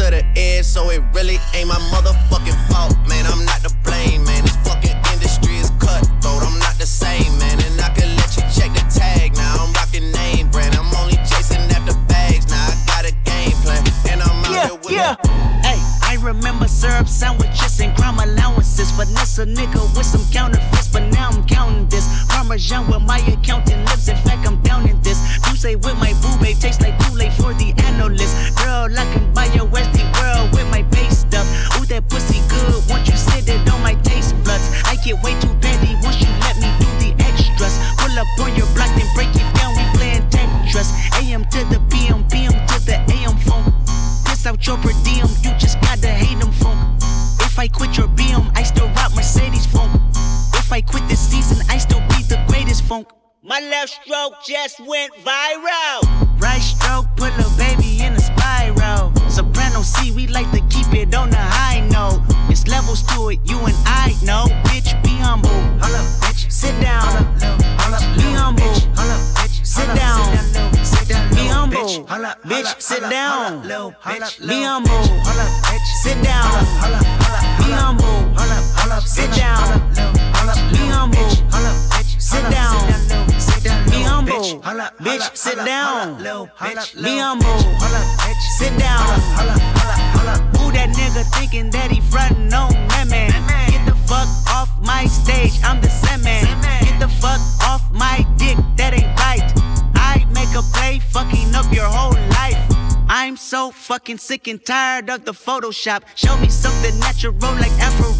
to the edge, so it really ain't my motherfucking fault, man. I'm not to blame, man. This fucking industry is cutthroat. I'm not the same, man. And I can let you check the tag now. I'm rocking name brand. I'm only chasing after bags. Now I got a game plan, and I'm out here with yeah. Hey, I remember syrup sandwiches and allowances. Finesse a nigga with some counterfeits, but now I'm counting this. Parmesan with my accountant lips. In fact, I'm down in this. You say with my boo babe tastes like too late for the analyst. Girl, I can buy your Westie world with my base stuff. Ooh, that pussy good. Once you sit it on my taste buds, I get way too petty once you let me do the extras. Pull up on your block, then break it down. We playing Tetris. AM to the PM, PM to the AM phone. Piss out your per diem, you just gotta hate them funk. If I quit your If I quit this season, I still be the greatest funk. My left stroke just went viral. Right stroke put a baby in a spiral. Soprano C, we like to keep it on the high note. It's levels to it, you and I know. Bitch, be humble. Holla, bitch. Sit down. Be humble. Holla, bitch. Sit down. Be humble. Bitch, sit down. Be humble. Sit down. Be humble. Sit down. Be humble. Sit down. Be humble. Bitch, sit down. Be humble. Sit down. Who that nigga thinking that he frontin' on that man? Get the fuck off my stage, I'm the Sandman. Get the fuck off my dick, that ain't right. I make a play, fucking up your whole life. I'm so fucking sick and tired of the Photoshop. Show me something natural like Afro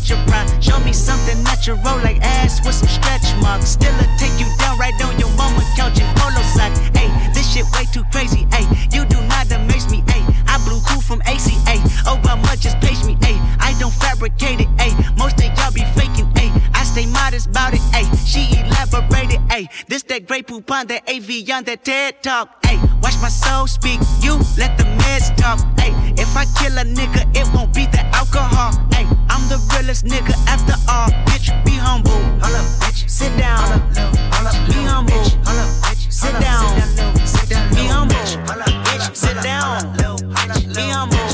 with your pride. Show me something natural like ass with some stretch marks. Still a take you down right on your mama couch in polo socks. Hey, this shit way too crazy. Hey, you do not amaze me. Hey, I blew cool from ACA. Obama just page me. Hey, I don't fabricate it. Hey, most of y'all be faking. I stay modest about it. Hey, she elaborated. Hey, this that great poop on that AV on that TED talk. Hey, watch my soul speak. You let the meds talk. Hey, if I kill a nigga, it won't be the alcohol. Hey, I'm the realest nigga after all. Bitch, be humble. bitch. Sit down. Be humble. Sit down. Be humble. Bitch, sit down. Be humble.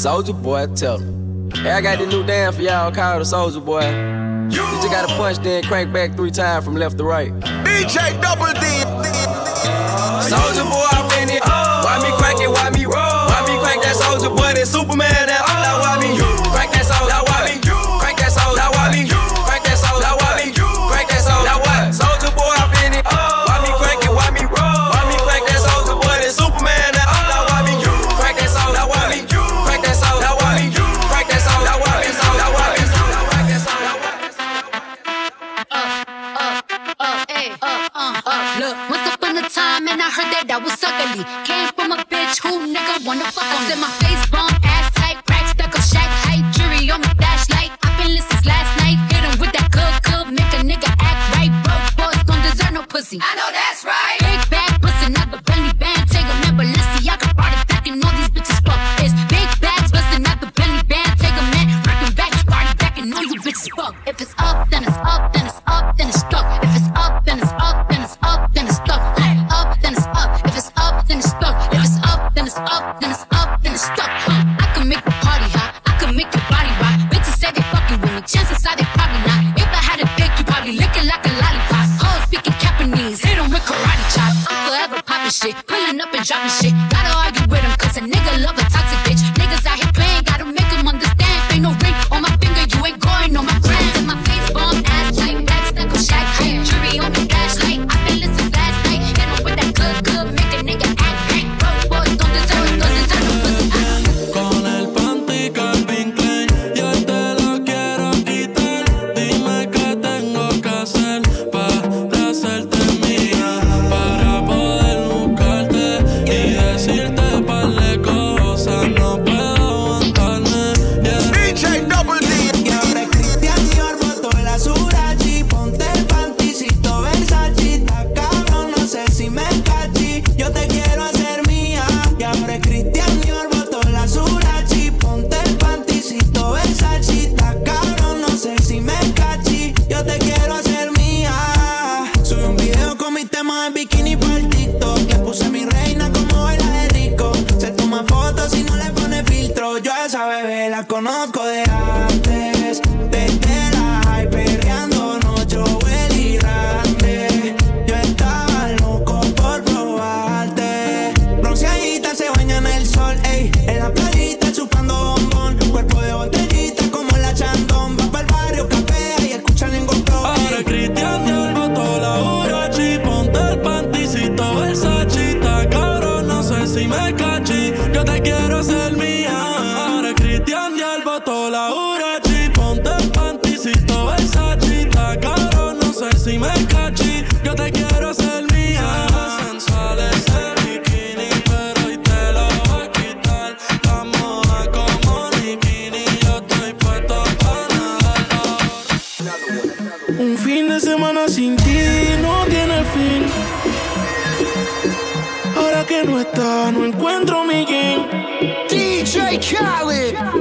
Soldier boy, tell him. Hey, I got this new dance for y'all called the Soldier Boy. You just gotta punch, then crank back three times from left to right. DJ Double D. Soldier boy, I'm in it. Why me crank it? Why me roll? Why me crank that soldier boy? That Superman. That why time and I heard that I was ugly. Came from a bitch who nigga wanna fuck. I said my face bomb, ass tight, rack stuck up, shack height, jury on my flashlight. I've been listening since last night. Hit him with that good, good, make a nigga act right. Broke boys don't deserve no pussy. I know that's right. shit. Pulling up and dropping shit. Got all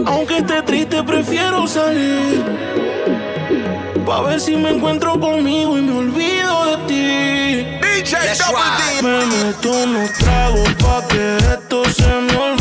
Aunque esté triste, prefiero salir. Pa' ver si me encuentro conmigo y me olvido de ti. DJ Me meto unos tragos pa' que esto se me olvide.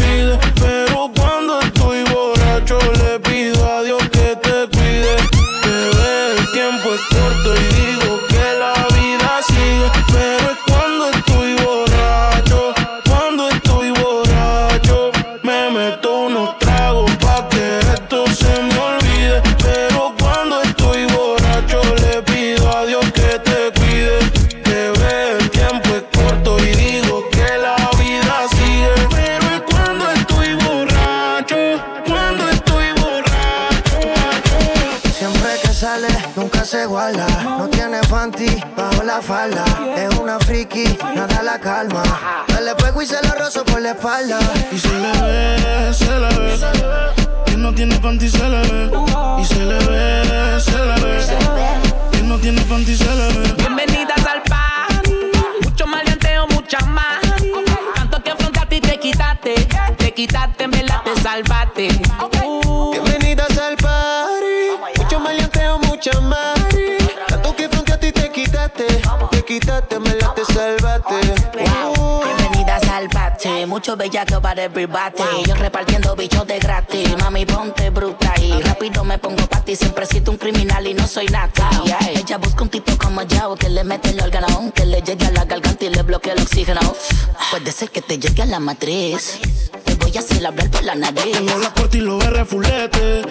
mucho bellaqueo para everybody. Wow. Yo repartiendo bichos de gratis. Mami, ponte bruta y rápido me pongo pa' ti. Siempre siento un criminal y no soy nata. Wow. Yeah. Eh. Ella busca un tipo como yo que le mete el órgano, que le llegue a la garganta y le bloquea el oxígeno. Ah. Puede ser que te llegue a la matriz. Te voy a hacer hablar por la nariz. Tú me hablas por ti, lo veré fulete.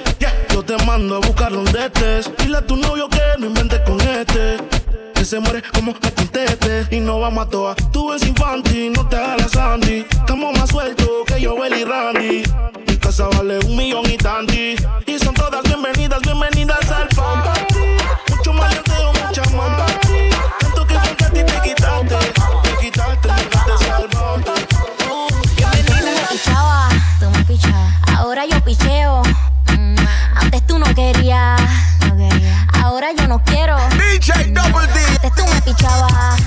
Yo te mando a buscar donde estés. Dile a tu novio que no inventes con este que se muere como me conteste. Y no vamos a toa. Tú ves infantil, no te hagas la Sandy. Estamos más sueltos que yo, Belly Randy. Mi casa vale un millón y tanti. Y son todas bienvenidas, bienvenidas al fan. Ahora yo no quiero. DJ Double D. Antes tú me pichabas.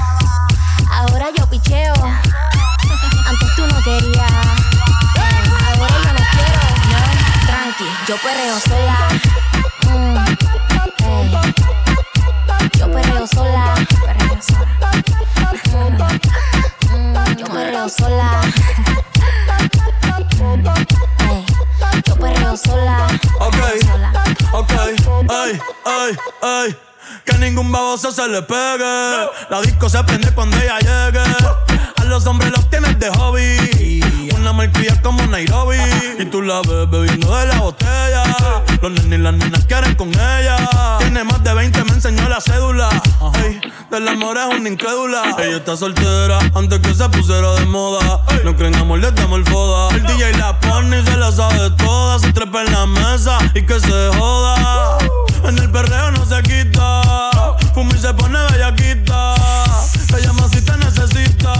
Ahora yo picheo. Antes tú no querías. Ahora yo no quiero. No, tranqui, yo perreo sola. Mm, hey. Yo perreo sola. Mm, mm, yo perreo sola. perreo sola. Ok, ok, ay, ay. Que ningún baboso se le pegue. La disco se prende cuando ella llegue. A los hombres los tienes de hobby. Una marquilla como Nairobi. Y tú la ves bebiendo de la botella. Los nenes y las nenas quieren con ella. Del amor es una incrédula. Ella está soltera antes que se pusiera de moda. No creen amor, le damos el foda. El DJ la pone y se la sabe toda. Se trepa en la mesa y que se joda. En el perreo no se quita. Fumi se pone bellaquita. Te llama si te necesita.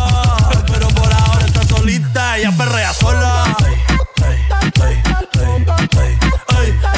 Pero por ahora está solita. Ella perrea sola.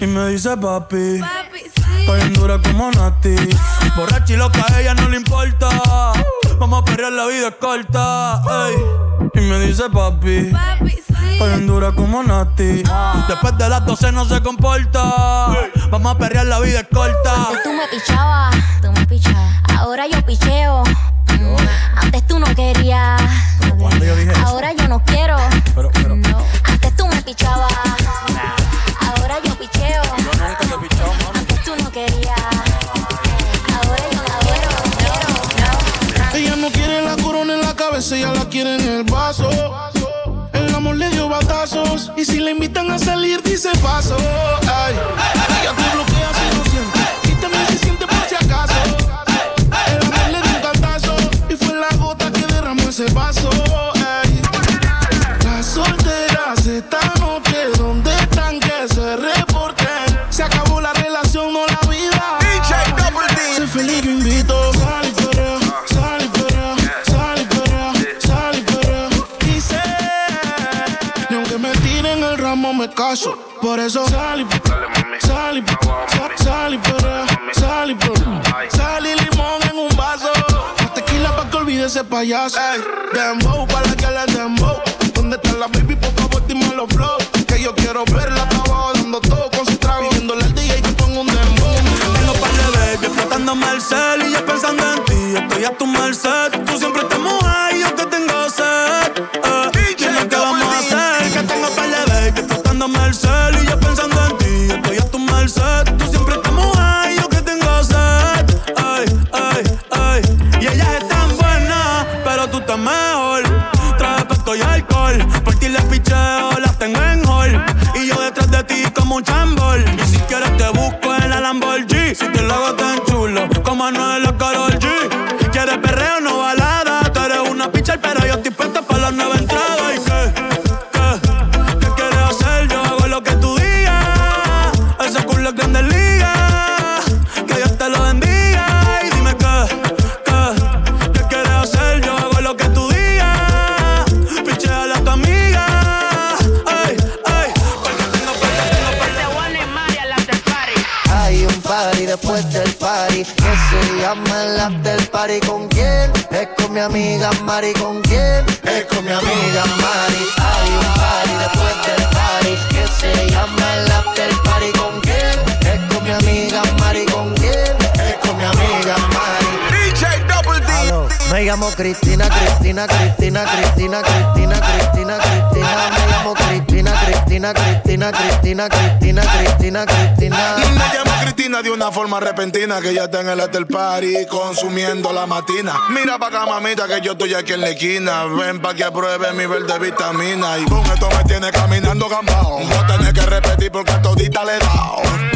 Y me dice papi. Estoy en dura como Nati. Borracha y loca, a ella no le importa. Vamos a perrear, la vida es corta. ey. Y me dice papi. Estoy en dura como Nati. Después de las 12 no se comporta. Vamos a perrear, la vida es corta. Antes tú me pichabas, tú me pichabas. Ahora yo picheo. Mm, Antes tú no querías. Ahora yo no quiero. No. Antes tú me pichabas. En el vaso. El amor le dio batazos. Y si le invitan a salir, dice paso. Ay, ella te bloquea Por eso sal y sal sal y sal y limón en un vaso. Más tequila pa' que olvide ese payaso. Ey, dembow pa' que le dembow. ¿Dónde está la baby? Por favor, dime los flow. Que yo quiero verla abajo dando todo con su trago. Pidiéndole al DJ que ponga un dembow. Tengo par de baby explotándome el cel y yo pensando en ti. Estoy a tu merced. Tú siempre te mi amiga Mari. ¿Con quién? Es con mi amiga Mari. Hay un party después del party que se llama el after party. ¿Con quién? Es con mi amiga Mari. ¿Con quién? Es con mi amiga Mari. DJ Double D. Me llamo Cristina, Cristina, Cristina, Cristina, Cristina, Cristina, Cristina. Me llamo Cristina, Cristina, Cristina, Cristina, Cristina, Cristina, Cristina. Me llamo Cristina de una forma repentina que ya está en el after party consumiendo la matina. Mira pa' acá, que yo estoy aquí en la esquina. Ven pa' que apruebe mi verde vitamina. Y con esto me tiene caminando gambao. No tenés que repetir porque a todita le he dado.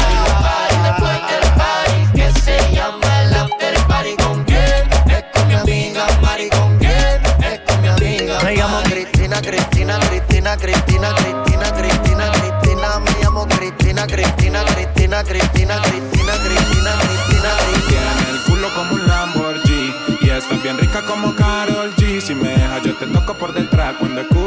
Cristina, Cristina, Cristina, Cristina, Cristina, Cristina. Me llamo Cristina, Cristina, Cristina, Cristina, Cristina, Cristina, Cristina, Cristina. Tiene el culo como un Lamborghini y estás bien rica como Carol G. Si me dejas yo te toco por detrás cuando escucho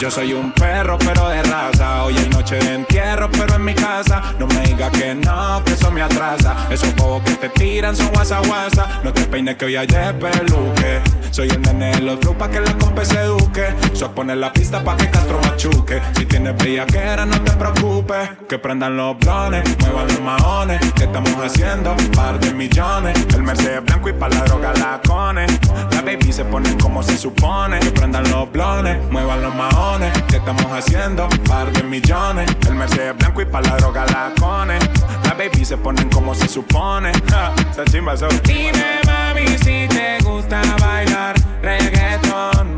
yo soy un perro, pero de raza. Hoy hay noche de entierro, pero en mi casa. No me digas que no, que eso me atrasa. Esos bobos que te tiran son guasa guasa. No te peines que hoy hay de peluque. Soy el nene de los pa' que la compa se eduque. Soy poner la pista pa' que Castro machuque. Si tienes bellaquera, no te preocupes. Que prendan los blones, muevan los maones. ¿Qué estamos haciendo? Par de millones. El Mercedes blanco y pa' la droga la cone. La baby se ponen como se supone. Que prendan los blones, muevan los maones. ¿Qué estamos haciendo? Par de millones. El Mercedes blanco y pa' la droga la cone. La baby se ponen como se supone. se chimba Dime, mami, si te gusta bailar reggaeton.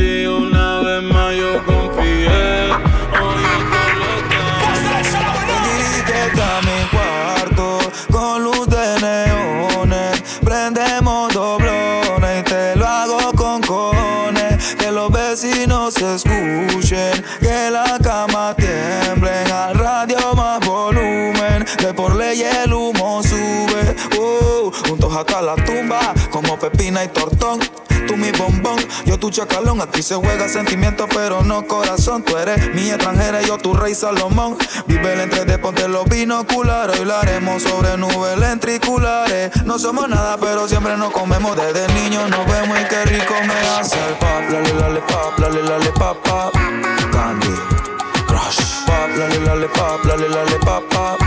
pepina y tortón. Tú mi bombón, yo tu chacalón. Aquí se juega sentimiento, pero no corazón. Tú eres mi extranjera y yo tu rey Salomón. Vive el entre de ponte los binoculares. Hoy sobre nubes lentriculares. No somos nada, pero siempre nos comemos. Desde niños nos vemos y qué rico me hace el pop. Lale, lale, pop, lale, lale, pop, pop. Candy, crush. Pop, lale, lale, pop, lale, lale, pop, pop. Candy,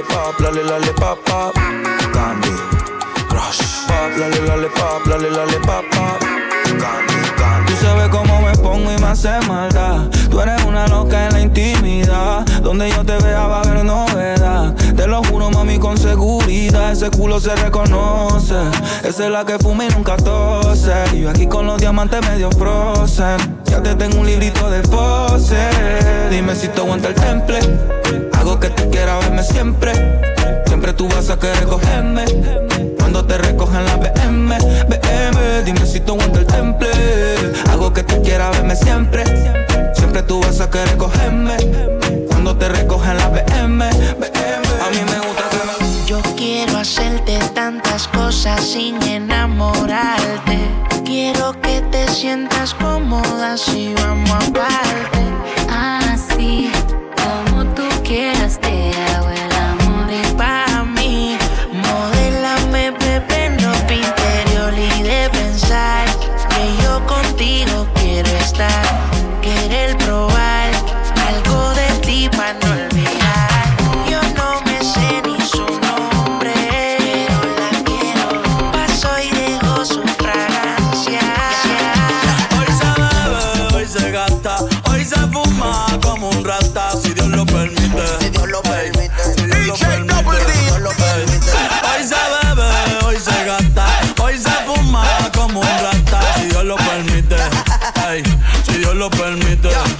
lollipop, lolly lollipop pop. Candy crush. Pop, lolly lollipop, lolly lollipop pop. Gandhi. Tú sabes cómo me pongo y me hace maldad. Tú eres una loca en la intimidad. Donde yo te vea va a haber novedad. Te lo juro, mami, con seguridad. Ese culo se reconoce. Esa es la que fuma y nunca tose. Y yo aquí con los diamantes medio frozen. Ya te tengo un librito de pose. Dime si te aguanta el temple. Hago que tú quieras verme siempre. Siempre tú vas a querer cogerme. Cuando te recogen la BM, BM, dime si te aguanta el temple. Hago que tú quieras verme siempre. Siempre tú vas a querer cogerme. Cuando te recogen la BM, BM. A mí me gusta que me. Yo quiero hacerte tantas cosas sin enamorarte. Quiero que te sientas cómoda si vamos aparte. Así lo permite.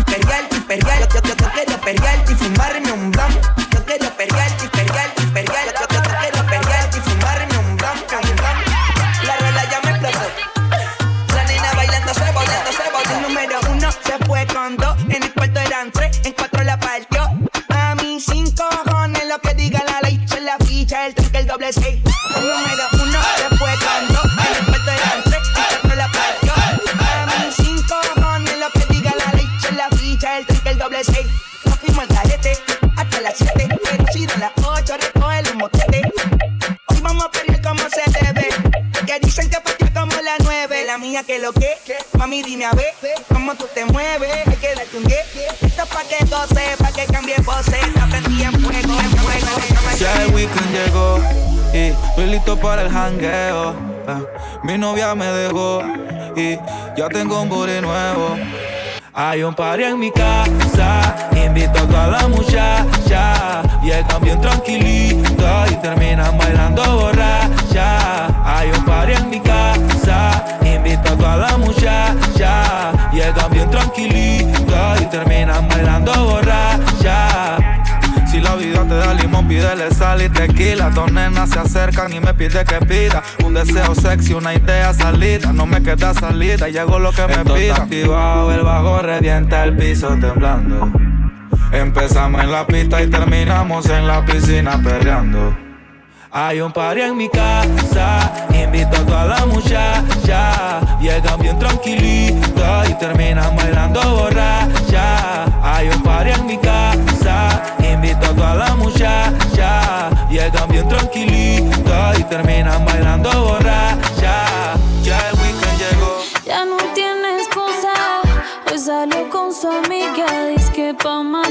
y estoy listo para el jangueo. Ah, mi novia me dejó y ya tengo un body nuevo. Hay un party en mi casa, invito a toda la muchacha. Llegan bien tranquilito y terminan bailando borracha. Hay un party en mi casa, invito a toda la muchacha. Llegan bien tranquilito y terminan bailando borracha. Si la vida te da limón, pídele sal y tequila. Dos nenas se acercan y me pide que pida. Un deseo sexy, una idea salida. No me queda salida, y hago lo que me pida. activado, el bajo revienta el piso temblando. Empezamos en la pista y terminamos en la piscina perreando. Hay un party en mi casa, invito a toda la muchacha. Llegan bien tranquilito y terminan bailando borracha. Hay un party en mi casa, invito a la muchacha. Llegan bien tranquilito y terminan bailando borracha. Ya el weekend llegó. Ya no tiene excusa. Hoy salió con su amiga. Dice que pa' matar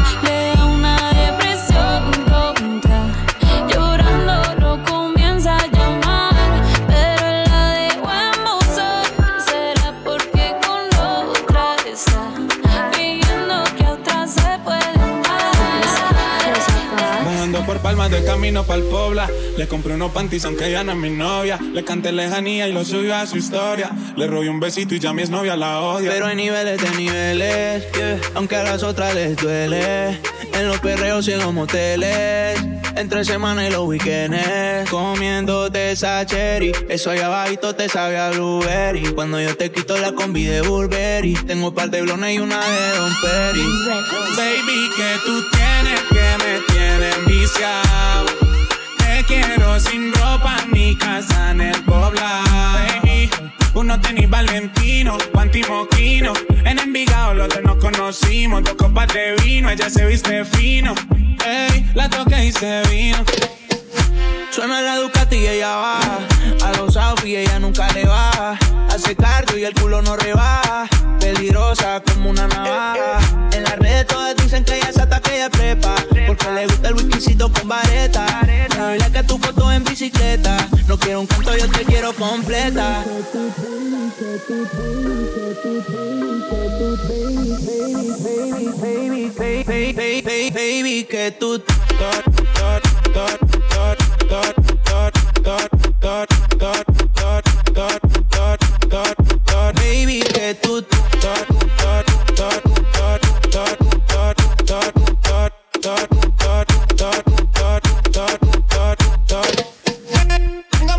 palmas de camino pa'l pobla. Le compré unos panties aunque ya no es mi novia. Le canté lejanía y lo subió a su historia. Le robé un besito y ya mi novia la odia. Pero hay niveles de niveles, yeah. aunque a las otras les duele. En los perreos y en los moteles, entre semana y los weekends. Comiéndote esa cherry, eso allá abajito te sabe a blueberry. Cuando yo te quito la combi de Burberry, tengo un par de blones y una de Don Perry. Baby, que tú tienes que me tienes viciado. Te quiero sin ropa en mi casa en el poblado. Baby, uno tenis Valentino, panty moquino. En Envigado los dos nos conocimos, dos copas de vino, ella se viste fino. Ey, la toqué y se vino. Suena la Ducati y ella baja. A los y ella nunca le baja. Hace cardio y el culo no rebaja. Peligrosa como una navaja. En las redes todas dicen que ella se ataca y prepa. Porque le gusta el whiskycito con vareta. No que tu foto en bicicleta. No quiero un canto, yo te quiero completa. Baby, Tengo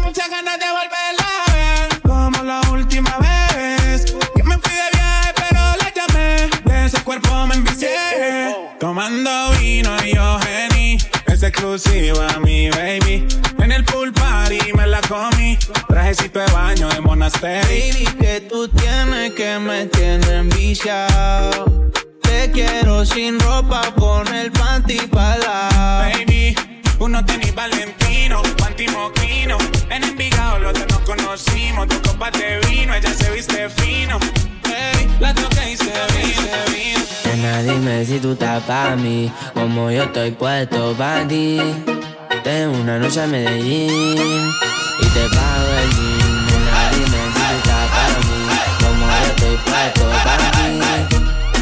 muchas ganas de volverla Como la última vez. Me fui de viaje pero la llamé. De cuerpo me Tomando vino y yo geni Es exclusiva Trajecito de baño de monasterio Baby, que tú tienes que me tienes enviciado Te quiero sin ropa, pon el panty para la Baby, uno tenis Valentino, panty moquino. En Envigado los dos nos conocimos, dos copas de vino, ella se viste fino. Ey, la toqué y se vino, se vino. Nena, dime si tú estás pa' mí, como yo estoy puesto pa' ti. Tengo una noche a Medellín te pago el jean. Nena, dime si tú estás pa' mí, como yo estoy puesto pa' ti.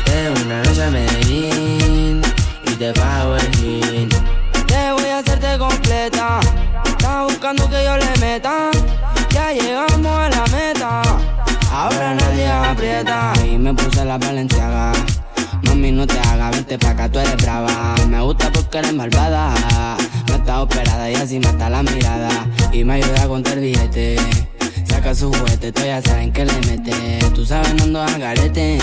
Tengo una noche a Medellín y te pago el jean. Te voy a hacerte completa. Estás buscando que yo le meta. Ya llegamos a la meta. Ahora nadie aprieta. Y me puse la valenciaga. Mami, no te hagas, vente pa' acá, tú eres brava. Me gusta porque eres malvada. No está operada y así mata la mirada. Y me ayuda a contar billete. Saca su juguete, tú ya saben que le mete. Tú sabes, no ando al garete.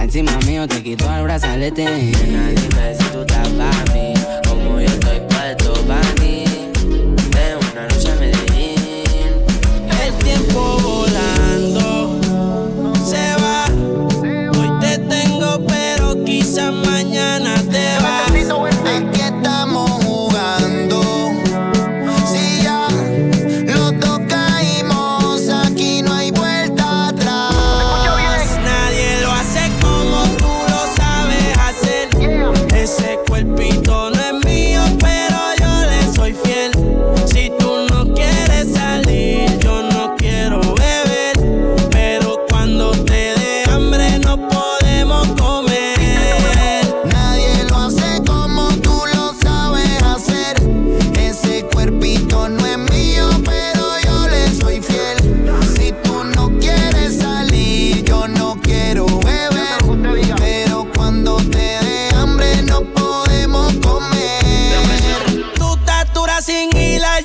Encima mío te quito el brazalete. Nena, dime si tú estás pa' mí. Como yo estoy puesto pa' ti. De una noche a Medellín. El tiempo volando quizás mañana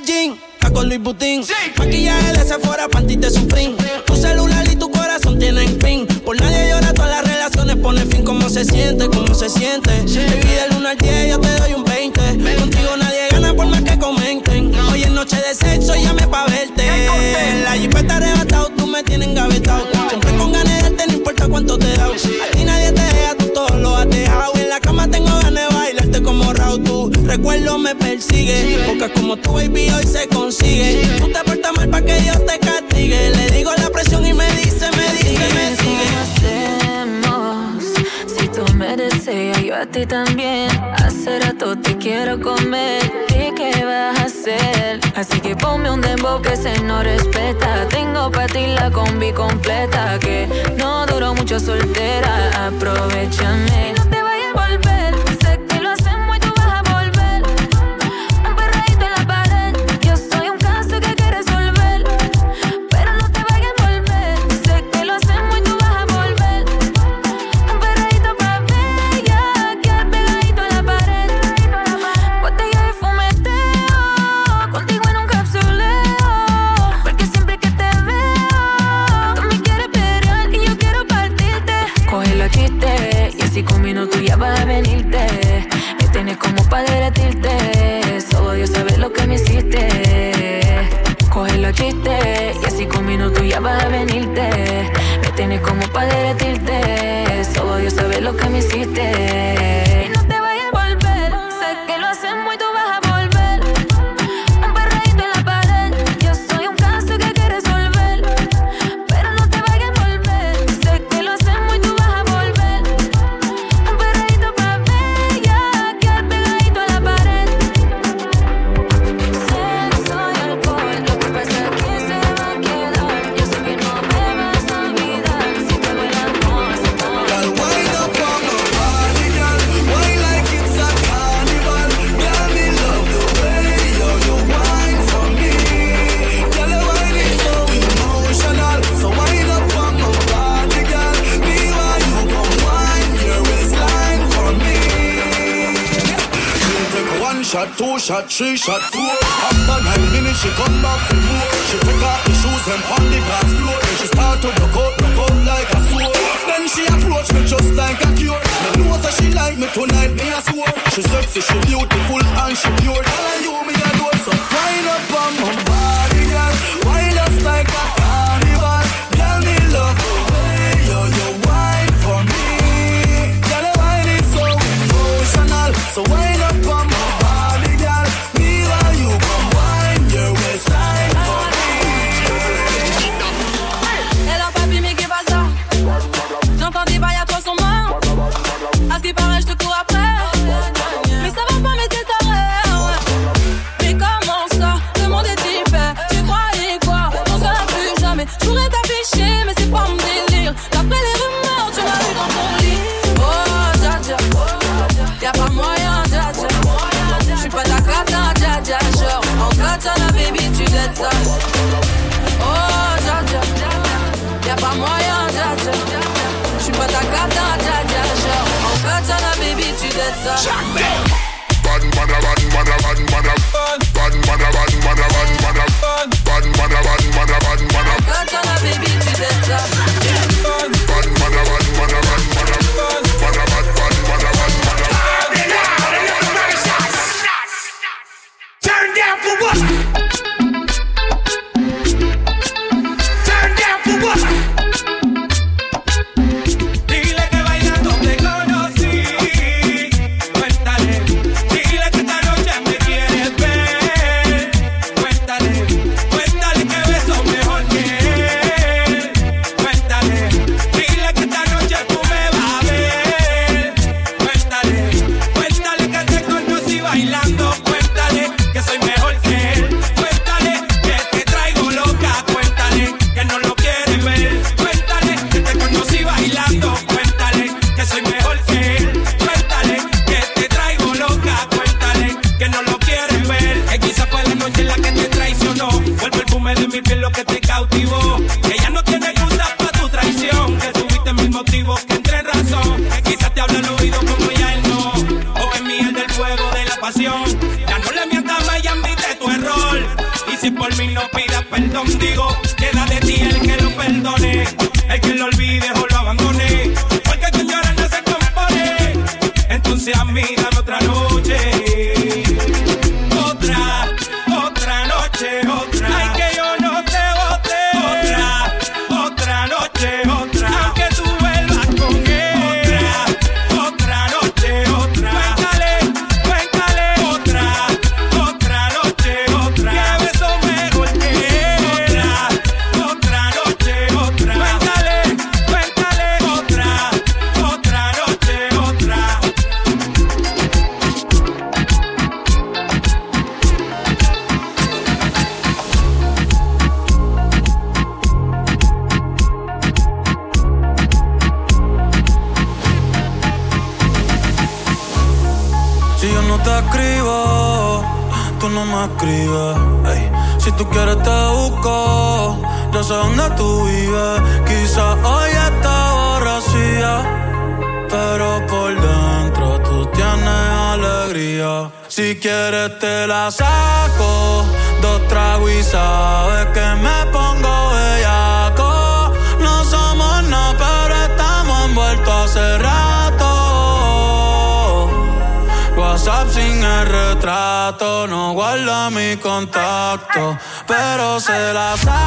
Está con Luis Butín. Maquillaje de Sephora, panty de Supreme. Tu celular y tu corazón tienen pin. Por nadie llora, todas las relaciones pone fin. ¿Cómo se siente? ¿Cómo se siente? Baby, del 1 al 10 yo te doy un 20. Contigo nadie gana por más que comenten. Hoy es noche de sexo, llame pa' verte. La jipeta arrebatado, tú me tienes engavetado. Siempre con ganas de no importa cuánto te da. A ti nadie te recuerdo me persigue. Porque como tu baby hoy se consigue. Tú te portas mal pa' que Dios te castigue. Le digo la presión y me dice, me dice, me sigue. hacemos? Si tú me deseas, yo a ti también. Hace rato te quiero comer. ¿Y qué vas a hacer? Así que ponme un dembow que se no respeta. Tengo para ti la combi completa. Que no duró mucho soltera. Aprovechame. No te vayas a volver. Шатфу said I'll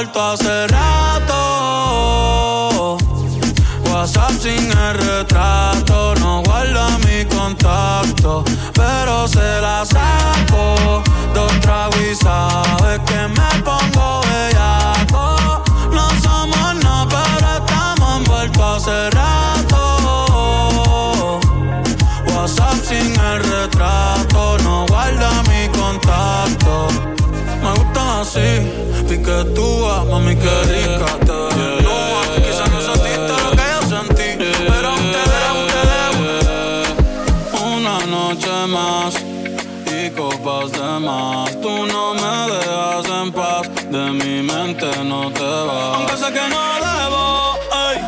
Envueltos hace rato. WhatsApp sin el retrato, no guarda mi contacto, pero se la saco. Dos tragos y sabes que me pongo bellaco. No somos nada, pero estamos envueltos hace rato. WhatsApp sin el retrato, no guarda mi contacto. Me gustan así, piquetúa, mami que rica te desnuda. Quizás no sentiste lo que yo sentí, pero ustedes, ustedes. Una noche más y copas de más. Tú no me dejas en paz, de mi mente no te vas. Aunque sé que no debo, ey,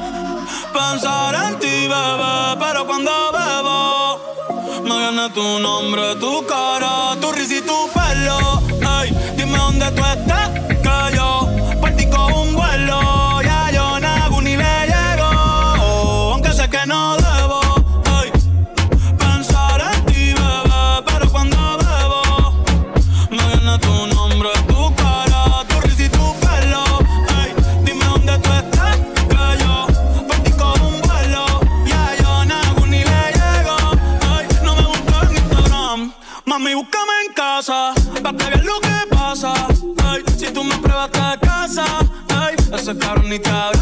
pensar en ti, bebé, pero cuando bebo me viene tu nombre, tu cara, tu risa y tu pelo. Dime dónde tú estás, que yo partí con un vuelo. única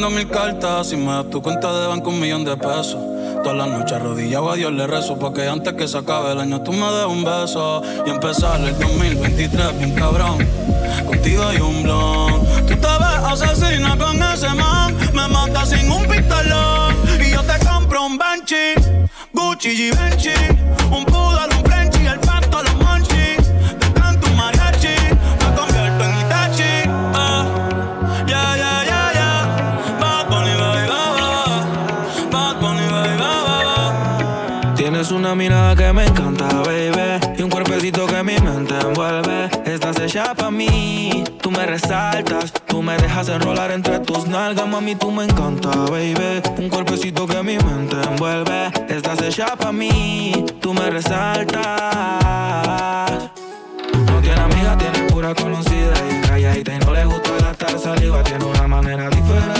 mando mil cartas. Si me das tu cuenta de banco, un millón de pesos. Todas las noches arrodillado a Dios le rezo Porque antes que se acabe el año tú me des un beso. Y empezar el 2023 bien cabrón. Contigo hay un blon. Tú te ves asesina con ese man. Me mata sin un pistolón. Y yo te compro un Banshee Gucci Un tú me resaltas. Tú me dejas enrolar entre tus nalgas, mami, tú me encanta, baby. Un cuerpecito que mi mente envuelve. Estás hecha pa' mí, tú me resaltas. No tiene amiga, tiene pura conocida y calladita y no le gusta gastar saliva. Tiene una manera diferente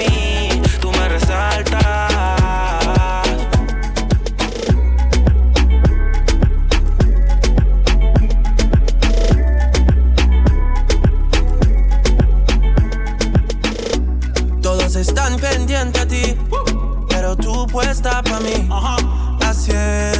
mí, tú me resaltas. Todos están pendientes a ti, pero tú puesta para mí. Haciendo que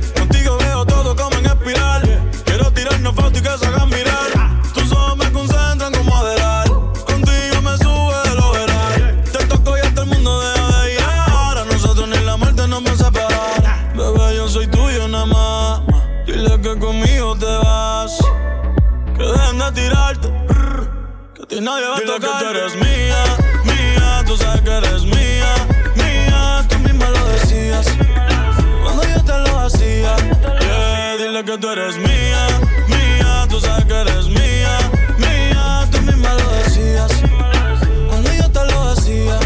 Que tú eres mía, mía. Tú sabes que eres mía, mía. Tú misma lo decías. Cuando yo te lo hacía. Yeah, dile que tú eres mía, mía. Tú sabes que eres mía, mía. Tú misma lo decías. Cuando yo te lo hacía.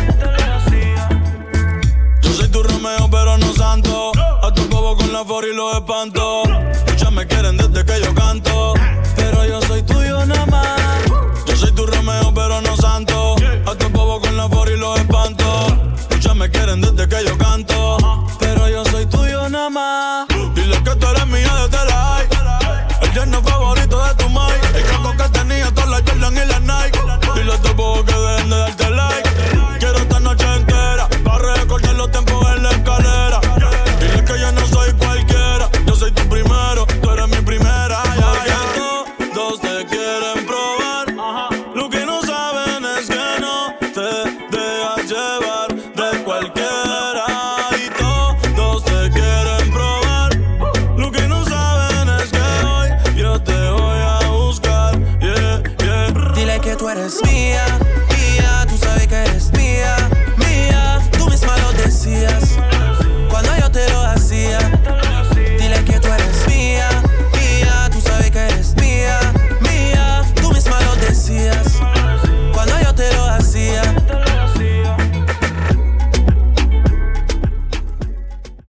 Yo soy tu Romeo, pero no santo. A tu bobo con la for y los espanto. Muchas me quieren desde que yo canto.